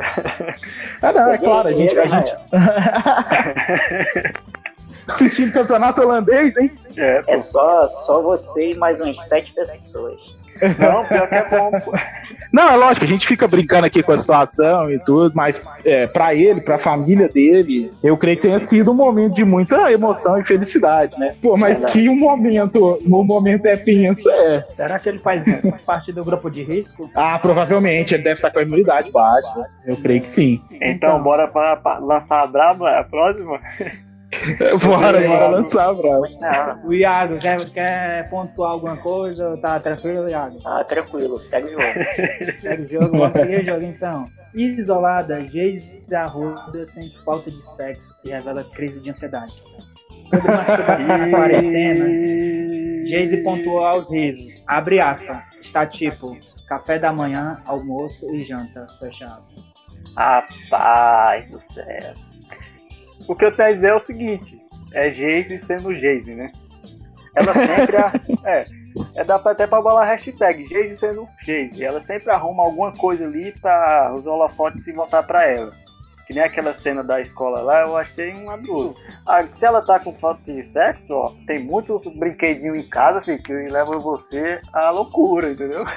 Ah, não, é claro, a gente. A gente... (laughs) Assistindo campeonato holandês, hein? É, é só, só você e mais umas sete pessoas. Não, pior que é bom. Não, é lógico, a gente fica brincando aqui com a situação e tudo, mas é, para ele, para a família dele, eu creio que tenha sido um momento de muita emoção e felicidade, né? Pô, mas é que o um momento, um momento é penso, é. Será que ele faz parte do grupo de risco? Ah, provavelmente, ele deve estar com a imunidade baixa. Eu creio que sim. Então, então bora para lançar a braba, a próxima? (laughs) bora, bora lançar, bravo. O Iago, quer, quer pontuar alguma coisa? Tá tranquilo, Iago? Tá tranquilo, segue o jogo. (laughs) segue o jogo, vamos seguir o jogo então. Isolada, Geise Arruda sente falta de sexo e revela crise de ansiedade. Sobre masturbação na quarentena, Geise pontuou aos risos. Abre aspas. Está tipo, café da manhã, almoço e janta. Fecha aspas. Rapaz do céu. O que eu tenho a dizer é o seguinte: é Geise sendo Geise, né? Ela sempre. (laughs) é, é dá pra, até pra bolar hashtag Geise sendo Geise. Ela sempre arruma alguma coisa ali pra os holofotes se voltar pra ela. Que nem aquela cena da escola lá, eu achei um absurdo. Ah, se ela tá com falta de sexo, ó, tem muitos brinquedinhos em casa, filho, que levam você à loucura, entendeu? (laughs)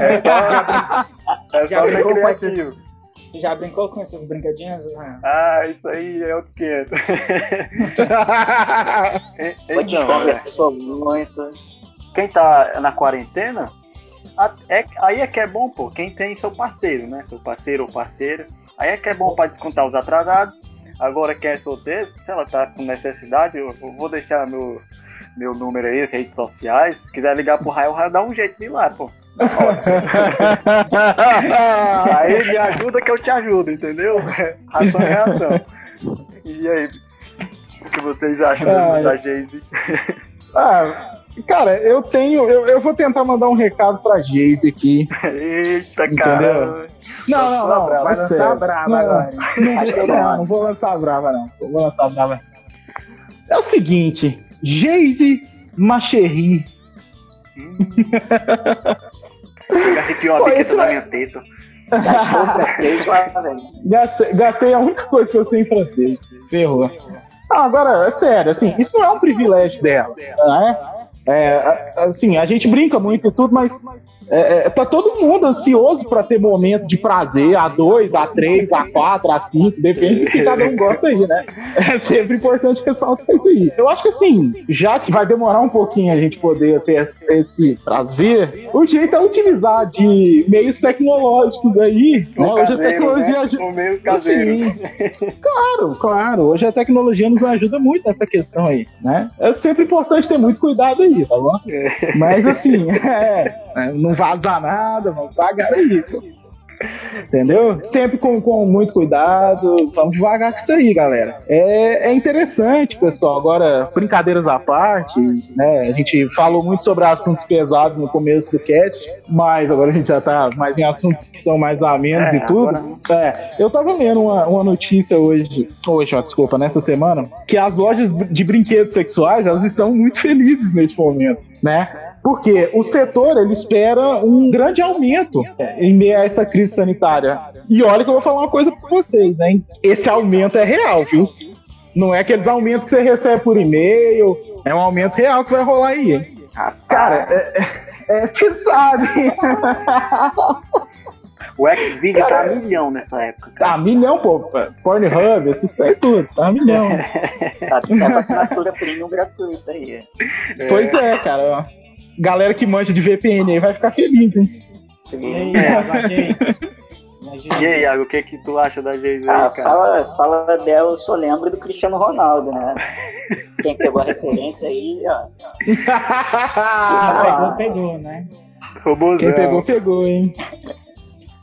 É só, (laughs) é só ser criativo. Já brincou com essas brincadinhas? Ah, isso aí é outro 500. (laughs) então, é, muito. Quem tá na quarentena, é, aí é que é bom, pô. Quem tem seu parceiro, né? Seu parceiro ou parceira. Aí é que é bom para descontar os atrasados. Agora, quem é solteiro, se ela tá com necessidade, eu, eu vou deixar meu, meu número aí, as redes sociais. Se quiser ligar pro Raio, o Raio dá um jeito de ir lá, pô. (laughs) aí me ajuda que eu te ajudo, entendeu? Ação é reação. E aí? O que vocês acham Ai. da Geise? Ah, cara, eu tenho. Eu, eu vou tentar mandar um recado pra Geise aqui. Eita, Entendeu? cara. Não, não, não. Vai lançar brava Não, agora. Não, não, não. não vou lançar brava, não. Não vou lançar brava. É o seguinte, Geise Macherry. Me (laughs) arrepiou biqueta esse na vai- minha teta. Gastou francês lá, velho. Gastei, gastei a única coisa que eu sei em francês. Ferrou. Não, agora, é sério, assim, isso não é um privilégio dela, né? É, a- assim, a gente brinca muito e tudo, mas é, é, tá todo mundo ansioso pra ter momento de prazer, A2, A3, A4, A5, depende do que cada um gosta aí, né? É sempre importante ressaltar isso aí. Eu acho que assim, já que vai demorar um pouquinho a gente poder ter esse, prazer, o jeito é utilizar de meios tecnológicos aí, né? Hoje a Caseiro, tecnologia né? ajuda. Meios caseiros. Sim. (laughs) Claro, claro. Hoje a tecnologia nos ajuda muito nessa questão aí, né? É sempre importante ter muito cuidado aí, tá bom? Mas assim, é, (laughs) é, não vazar nada, vamos devagar aí. Entendeu? Sempre com, com muito cuidado. Vamos devagar com isso aí, galera. É, é interessante, pessoal. Agora, brincadeiras à parte, né? A gente falou muito sobre assuntos pesados no começo do cast, mas agora a gente já tá mais em assuntos que são mais amenos É, e tudo. agora- É, eu tava lendo uma, uma notícia hoje, hoje, ó, desculpa, nessa semana, que as lojas de brinquedos sexuais, elas estão muito felizes neste momento, né? Porque o setor, ele espera um grande aumento é, em meio a essa crise sanitária. E olha que eu vou falar uma coisa pra vocês, hein? Esse aumento é real, viu? Não é aqueles aumentos que você recebe por e-mail, é um aumento real que vai rolar aí, hein? Cara, é, é, é pesado, hein? (laughs) O X-Video tá Cara, a milhão nessa época. Tá, milhão, pô. Pornhub, esses trem tudo. Tá, milhão. (laughs) Tá, tá com assinatura premium gratuita aí. Pois é, cara. Galera que manja de VPN aí vai ficar feliz, hein? E aí, Iago, a gente? A gente- E aí, Iago, o que que tu acha da Geise Ah, aí, cara? fala, fala dela, eu só lembro do Cristiano Ronaldo, né? Quem pegou a referência aí, ó. Pegou, pegou, né? Robôzão. Quem pegou, pegou, hein?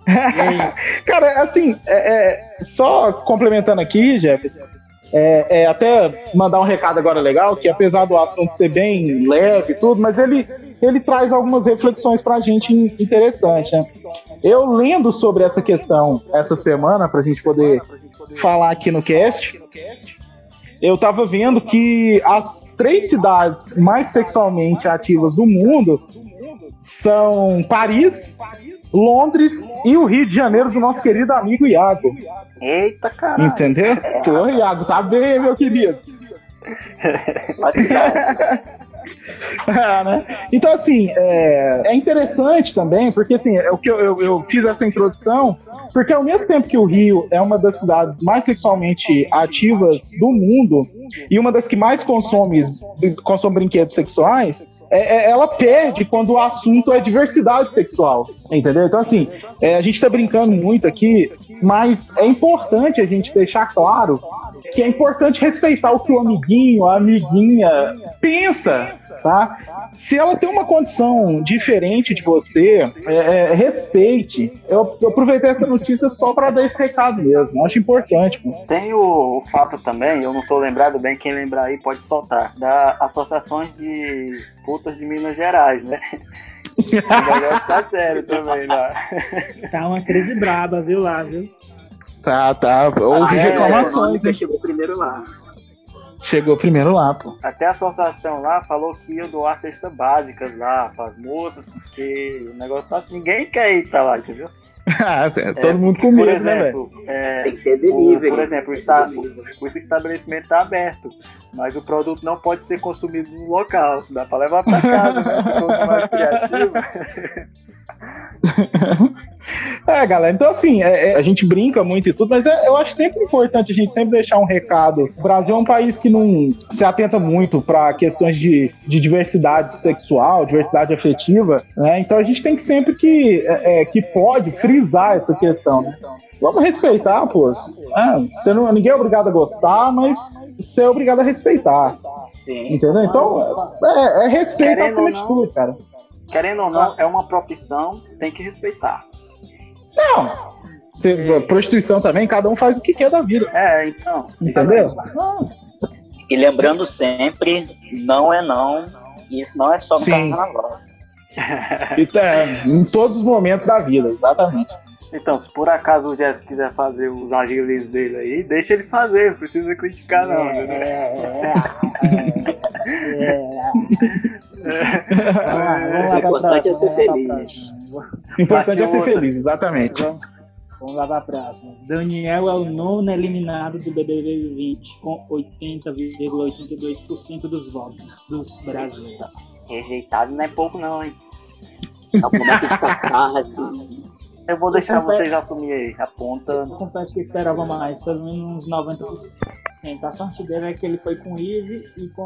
(laughs) Cara, assim, é, é, só complementando aqui, Jefferson, é, é, até mandar um recado agora legal, que apesar do assunto ser bem leve e tudo, mas ele, ele traz algumas reflexões pra gente in- interessantes, né? Eu lendo sobre essa questão essa semana, pra gente poder falar aqui no cast, eu tava vendo que as três cidades mais sexualmente ativas do mundo são Paris, Londres e o Rio de Janeiro do nosso querido amigo Iago. Eita, cara. Entendeu? (laughs) Pô, Iago, tá bem, meu querido. Só a cidade. É, né? Então, assim, é, é interessante também, porque assim, é o que eu, eu, eu fiz essa introdução, porque ao mesmo tempo que o Rio é uma das cidades mais sexualmente ativas do mundo e uma das que mais consome, consome brinquedos sexuais, é- é- ela perde quando o assunto é diversidade sexual. Entendeu? Então, assim, é, a gente tá brincando muito aqui, mas é importante a gente deixar claro que é importante respeitar o que o amiguinho, a amiguinha pensa, tá? Se ela tem uma condição diferente de você, é, é, respeite. Eu, eu aproveitei essa notícia só para dar esse recado mesmo. Eu acho importante. pô. Tem o, o fato também, eu não tô lembrado bem, quem lembrar aí pode soltar, da Associações de Putas de Minas Gerais, né? (laughs) O negócio tá sério também lá. tá uma crise braba, viu lá, viu? Tá, tá. Houve Ah, é, reclamações, hein? Chegou primeiro lá. Chegou primeiro lá, pô. Até a associação lá falou que ia doar cestas básicas lá pras moças, porque o negócio tá assim, ninguém quer ir pra lá, entendeu? (laughs) Ah, é, Todo mundo com Por medo, né, velho? exemplo, é, Tem que ter delivery. por exemplo, o, esta- o estabelecimento tá aberto, mas o produto não pode ser consumido no local. Dá pra levar pra casa, né? (laughs) Mais criativo. (laughs) (laughs) É, galera, então assim, é- é, a gente brinca muito e tudo, mas é- eu acho sempre importante a gente sempre deixar um recado. O Brasil é um país que não se atenta muito para questões de, de diversidade sexual, diversidade afetiva, né? Então a gente tem que sempre que, é, é, que pode frisar essa questão, né? Vamos respeitar, pô. Ah, você não, ninguém é obrigado a gostar, mas você é obrigado a respeitar. Sim. Entendeu? Então, é, é respeito acima de tudo, cara. querendo ou não, é uma profissão, tem que respeitar. Não. Você, prostituição também, cada um faz o que quer da vida. É, então. Entendeu? E lembrando sempre, não é não. Isso não é só no Sim. carnaval. E tá, em todos os momentos da vida, exatamente. Então, se por acaso o Jess quiser fazer os agilis dele aí, deixa ele fazer, não precisa criticar não, É, né? é, é, é. Lá (laughs) O importante é ser feliz. O importante é ser feliz, exatamente. Vamos, vamos lá para a próxima. Daniel é o nono eliminado do BBB 20, com 80,82% dos votos dos brasileiros. Rejeitado não é pouco não, hein? É um momento de catarse. Eu vou deixar confesso- vocês assumir aí. Aponta. Eu confesso que eu esperava mais, pelo menos uns 90%. A sorte dele é que ele foi com o Eve e com,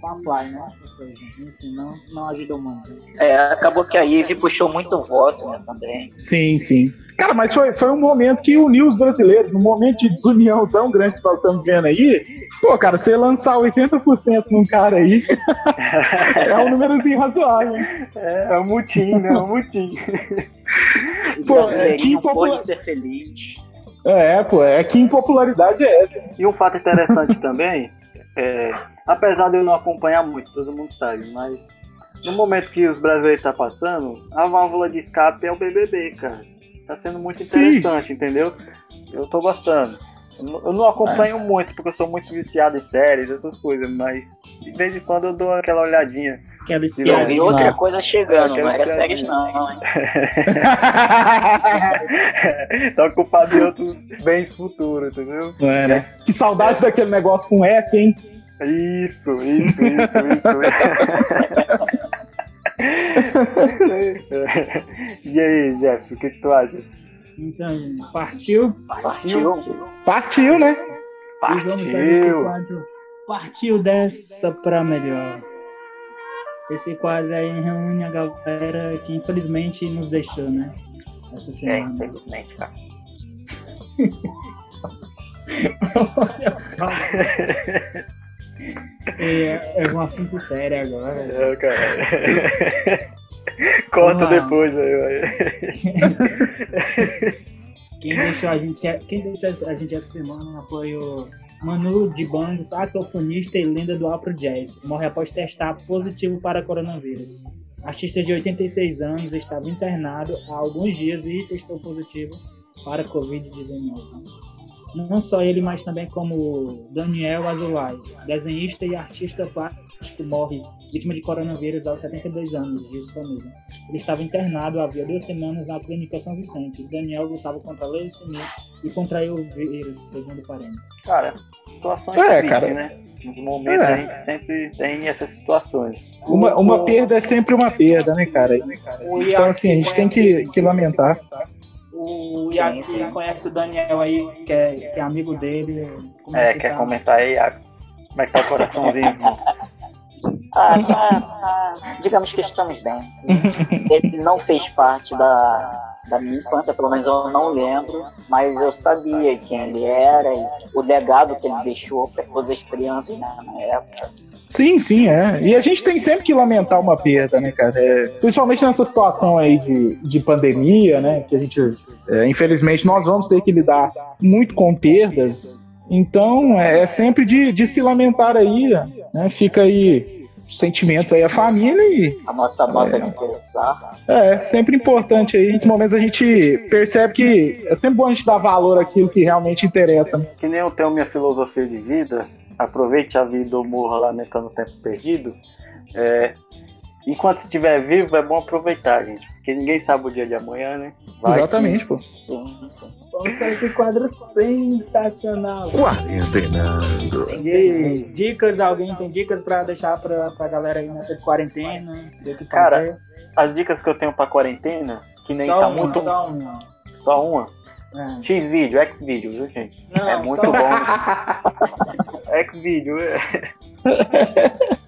com a Fly, né? Ou seja, enfim, não, não ajudou muito. É, acabou que a Ivy puxou muito voto, né, também. Sim, sim. Cara, mas foi, foi um momento que uniu os brasileiros, num momento de desunião tão grande que nós estamos vendo aí. Pô, cara, você lançar 80% num cara aí (laughs) é um númerozinho razoável. É, é um mutim, né? É um mutim. O Pô, brasileirinho que popular- ser feliz. É, pô, é que impopularidade é essa. E um fato interessante (laughs) também, é, apesar de eu não acompanhar muito, todo mundo sabe, mas no momento que os brasileiros estão passando, a válvula de escape é o BBB, cara. Tá sendo muito Sim. interessante, entendeu? Eu tô gostando. Eu não- Eu não acompanho muito, porque eu sou muito viciado em séries, essas coisas, mas de vez em quando eu dou aquela olhadinha. Aquela Eu espiadinha. vi outra lá. coisa chegando, não era séries não, hein? (laughs) tá ocupado em outros bens futuros, entendeu? Não é, né? Que saudade daquele negócio com S, hein? Isso, isso, isso, isso. (laughs) e aí, Jefferson, o que, que tu acha? Então, partiu. Partiu. Partiu, né? E vamos para esse Partiu! quadro. Partiu dessa pra melhor. Esse quadro aí reúne a galera que infelizmente nos deixou, né? Essa É, semana. infelizmente, cara. (laughs) é, é um assunto sério agora. É, cara. Lá. depois aí. (laughs) Quem deixou a gente, quem deixou a gente essa semana foi o Manu de Bando, saxofonista e lenda do Afro Jazz. Morre após testar positivo para coronavírus. Artista de 86 anos estava internado há alguns dias e testou positivo para Covid-19. Não só ele, mas também como Daniel Azulay, desenhista e artista plástico, morre vítima de coronavírus aos 72 anos, diz família. Ele estava internado havia duas semanas na clínica São Vicente. Daniel lutava contra a leucemia e contraiu o vírus, segundo parente. Cara, situações É, tristes, cara. né? Nos momentos É. a gente sempre tem essas situações. Uma, uma perda é sempre uma perda, né, cara? O Então, assim, a gente tem que, que lamentar. O Iago sim. conhece o Daniel aí, que é, que é amigo dele. Como É, que quer tá? comentar aí, Iago? Como é que tá o coraçãozinho? (laughs) Ah, tá, tá. Digamos que estamos bem. Ele não fez parte da, da minha infância, pelo menos eu não lembro, mas eu sabia quem ele era e o legado que ele deixou para todas as crianças né, na época. Sim, sim, é. E a gente tem sempre que lamentar uma perda, né, cara? É, principalmente nessa situação aí de, de pandemia, né? Que a gente, é, infelizmente, nós vamos ter que lidar muito com perdas. Então, é, é sempre de, de se lamentar aí, né? Fica aí sentimentos aí, a família e A nossa nota de pesar. é, é sempre importante aí. Nesses momentos a gente percebe que é sempre bom a gente dar valor àquilo que realmente interessa. né? Que nem eu tenho minha filosofia de vida, aproveite a vida ou morra lamentando o tempo perdido. É, enquanto estiver vivo, é bom aproveitar, gente. Porque ninguém sabe o dia de amanhã, né? Vai Exatamente, pô. Sim, sim. Vamos para esse quadro sensacional. Quarentenando. Aí, dicas? Alguém tem dicas pra deixar pra, pra galera aí nessa quarentena? Cara, fazer? As dicas que eu tenho pra quarentena, que nem só tá uma, muito. só uma. Só uma. É. X vídeo, X vídeo, viu, gente? Não, é muito só- bom. (laughs) X vídeo, é.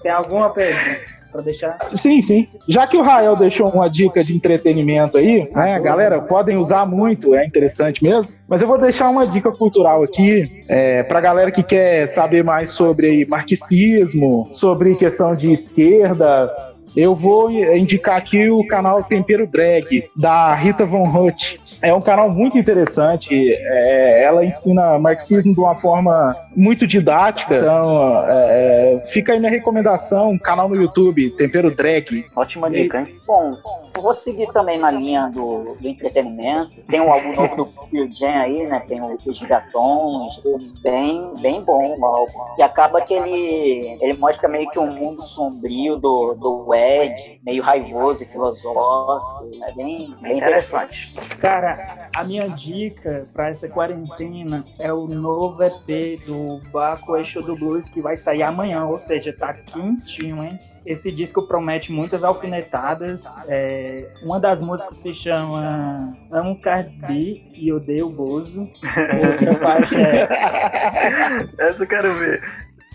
Tem alguma pergunta pra deixar? Sim, sim. Já que o Rael deixou uma dica de entretenimento aí, né, galera, podem usar muito, é interessante mesmo. Mas eu vou deixar uma dica cultural aqui é, para galera que quer saber mais sobre marxismo, sobre questão de esquerda, eu vou indicar aqui o canal Tempero Drag, da Rita Von Hutt. É um canal muito interessante. É, ela ensina marxismo de uma forma muito didática. Então, é, é fica aí minha recomendação: um canal no YouTube, Tempero Drag. Ótima dica, hein? Bom, eu vou seguir também na linha do, do entretenimento. Tem um álbum novo do Pearl Jam aí, né? Tem os Gigatons, bem, bem bom o álbum. E acaba que ele, ele mostra meio que um mundo sombrio do, do Ed, meio raivoso e filosófico. É bem, bem interessante. Cara, a minha dica para essa quarentena é o novo EP do Baco Eixo do Blues que vai sair amanhã, ou seja, tá quentinho, hein? Esse disco promete muitas alfinetadas. É, uma das músicas se chama Amo Cardi e Odeio Bozo. (laughs) Outra faixa é... Essa eu quero ver.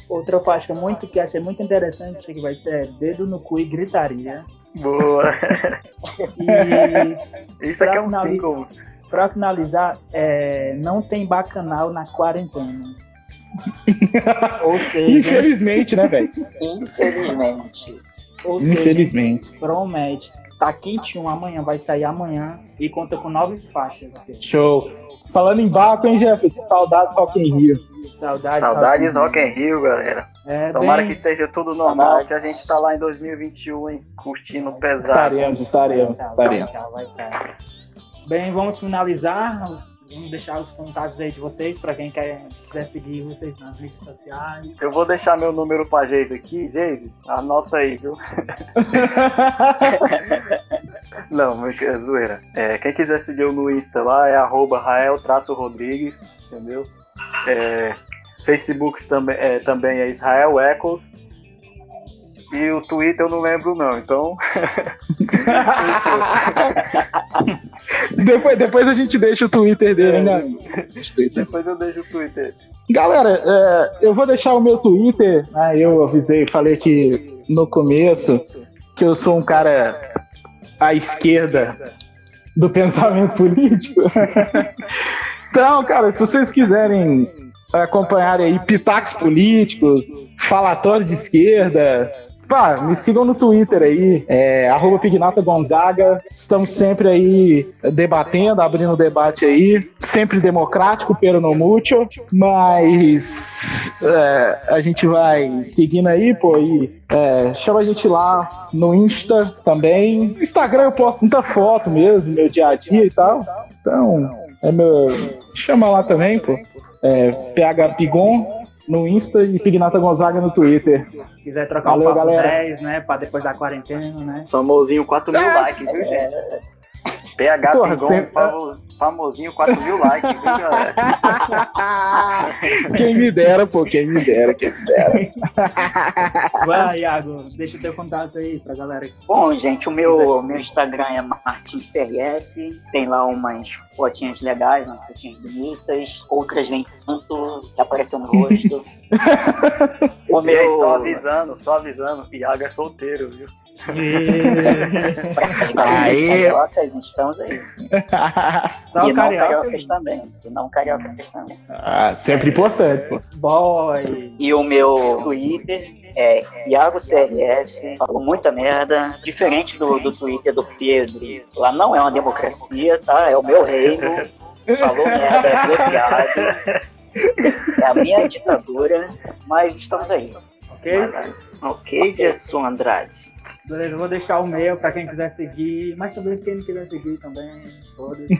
Outra faixa muito que achei muito interessante que vai ser Dedo no Cu e Gritaria. Boa! (laughs) E Isso aqui é um single. Pra finalizar, é, não tem bacanal na quarentena. (laughs) Ou seja, Infelizmente, né, velho? Infelizmente. Ou Infelizmente. Seja, promete. Tá quentinho amanhã, vai sair amanhã e conta com nove faixas. Show. Falando em Baco, hein, Jefferson? Saudades Rock in Rio. Saudades, Saudades Rock in Rio, galera. É, Tomara bem... que esteja tudo normal, que a gente tá lá em 2021, hein? Curtindo pesado. Estaremos, estaremos, estaremos. Bem, vamos finalizar Vamos deixar os contatos aí de vocês para quem quer, quiser seguir vocês nas redes sociais. Eu vou deixar meu número para Geise aqui. Geise, anota aí, viu? (laughs) Não, é zoeira. É, quem quiser seguir eu no Insta lá é arroba Rael-Rodrigues, entendeu? É, Facebook também é, também é Israel Echoes. E o Twitter eu não lembro não, então. (laughs) depois, depois a gente deixa o Twitter dele, é, né? Depois eu deixo o Twitter. Galera, é, eu vou deixar o meu Twitter. Né? Eu avisei, falei que no começo que eu sou um cara à esquerda do pensamento político. (laughs) então, cara, se vocês quiserem acompanhar aí pitacos políticos, falatório de esquerda, Pá, me sigam no Twitter aí, é, Pignata Gonzaga. Estamos sempre aí debatendo, abrindo debate aí. Sempre democrático, pero no mucho. Mas é, a gente vai seguindo aí, pô, e é, chama a gente lá no Insta também. No Instagram eu posto muita foto mesmo, meu dia a dia e tal. Então, é meu. Chama lá também, pô. É, PH Pigon no Insta e Pignata Gonzaga no Twitter. Quiser trocar Valeu, um papo galera. 10, né? Pra depois da quarentena, né? Famosinho 4 mil é, likes, viu, gente? É. PH Porra, Pingon, sempre... famosinho 4 mil likes, viu, galera? (laughs) Quem me dera, pô, quem me dera, quem me dera. Vai, Iago, deixa o teu contato aí pra galera. Bom, gente, o meu, meu Instagram é MartinsCRF, tem lá umas fotinhas legais, umas fotinhas bonitas, outras nem tanto, que apareceu no rosto. (laughs) (laughs) o meu... Só avisando, só avisando, Iago é solteiro, viu? (laughs) aí. Cariocas, estamos aí. (laughs) Só e não cariocas também. E não cariocas também. Ah, sempre importante, pô. Boy. E o meu Twitter é Iago CRF, falou muita merda, diferente do, do Twitter do Pedro. Lá não é uma democracia, tá? É o meu reino. Falou merda, é bloqueado. É a minha ditadura, mas estamos aí. Ok? Ok, Gerson Andrade. Beleza, eu vou deixar o meu pra quem quiser seguir, mas também quem não quiser seguir também, foda-se.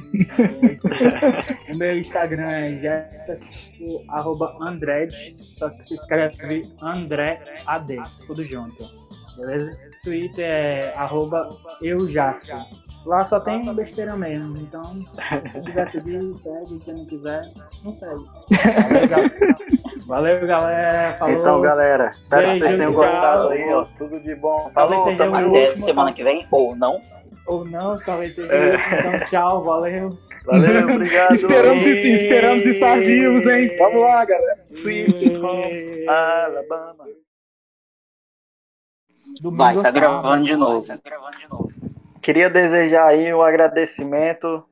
É o meu Instagram é jefferson.andred, só que se escreve André AD, tudo junto. Beleza? Twitter é arroba eujasper. Lá só tem besteira mesmo, então quem quiser seguir, segue, quem não quiser, não segue. (laughs) Valeu, galera. Falou. Então, galera, espero Beijo, que vocês tenham gostado aí, ó. Tudo de bom. Talvez Falou, seja o último, semana que vem, ou não. Ou não, talvez seja é. Então, tchau, valeu. Valeu, obrigado. esperamos, e, esperamos estar vivos, hein? Vamos lá, galera. Home, Alabama. Vai, tá gravando de novo. Tá gravando de novo. Queria desejar aí um agradecimento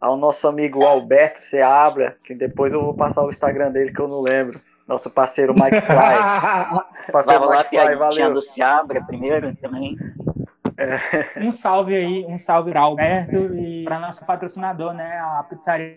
ao nosso amigo Alberto Seabra, que depois eu vou passar o Instagram dele que eu não lembro. Nosso parceiro Mike Fly. (laughs) parceiro Vai Mike Fly, valeu. do Seabra primeiro também. É. Um salve aí, um salve para Alberto e para nosso patrocinador, né? A pizzaria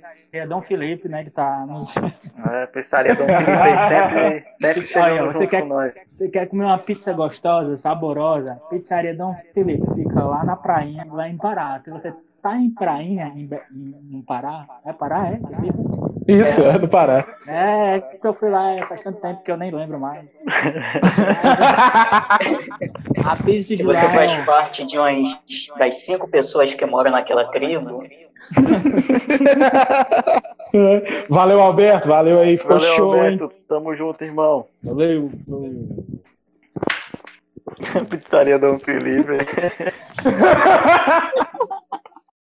Dom Felipe, né? Que tá nos. É, pizzaria Dom Felipe sempre, sempre Olha, você quer, Você quer comer uma pizza gostosa, saborosa? Pizzaria Dom Felipe fica lá na prainha, lá em Pará. Se você tá em prainha, em, em, em Pará, é Pará, é? Que fica? Isso, é, é do Pará. É, que eu fui lá faz tanto tempo que eu nem lembro mais. (laughs) Se você faz parte de umas das cinco pessoas que moram naquela tribo. (laughs) valeu, Alberto. Valeu aí, ficou valeu, show. Alberto. Hein? Tamo junto, irmão. Valeu. valeu. (laughs) Pizzaria Dom Felipe.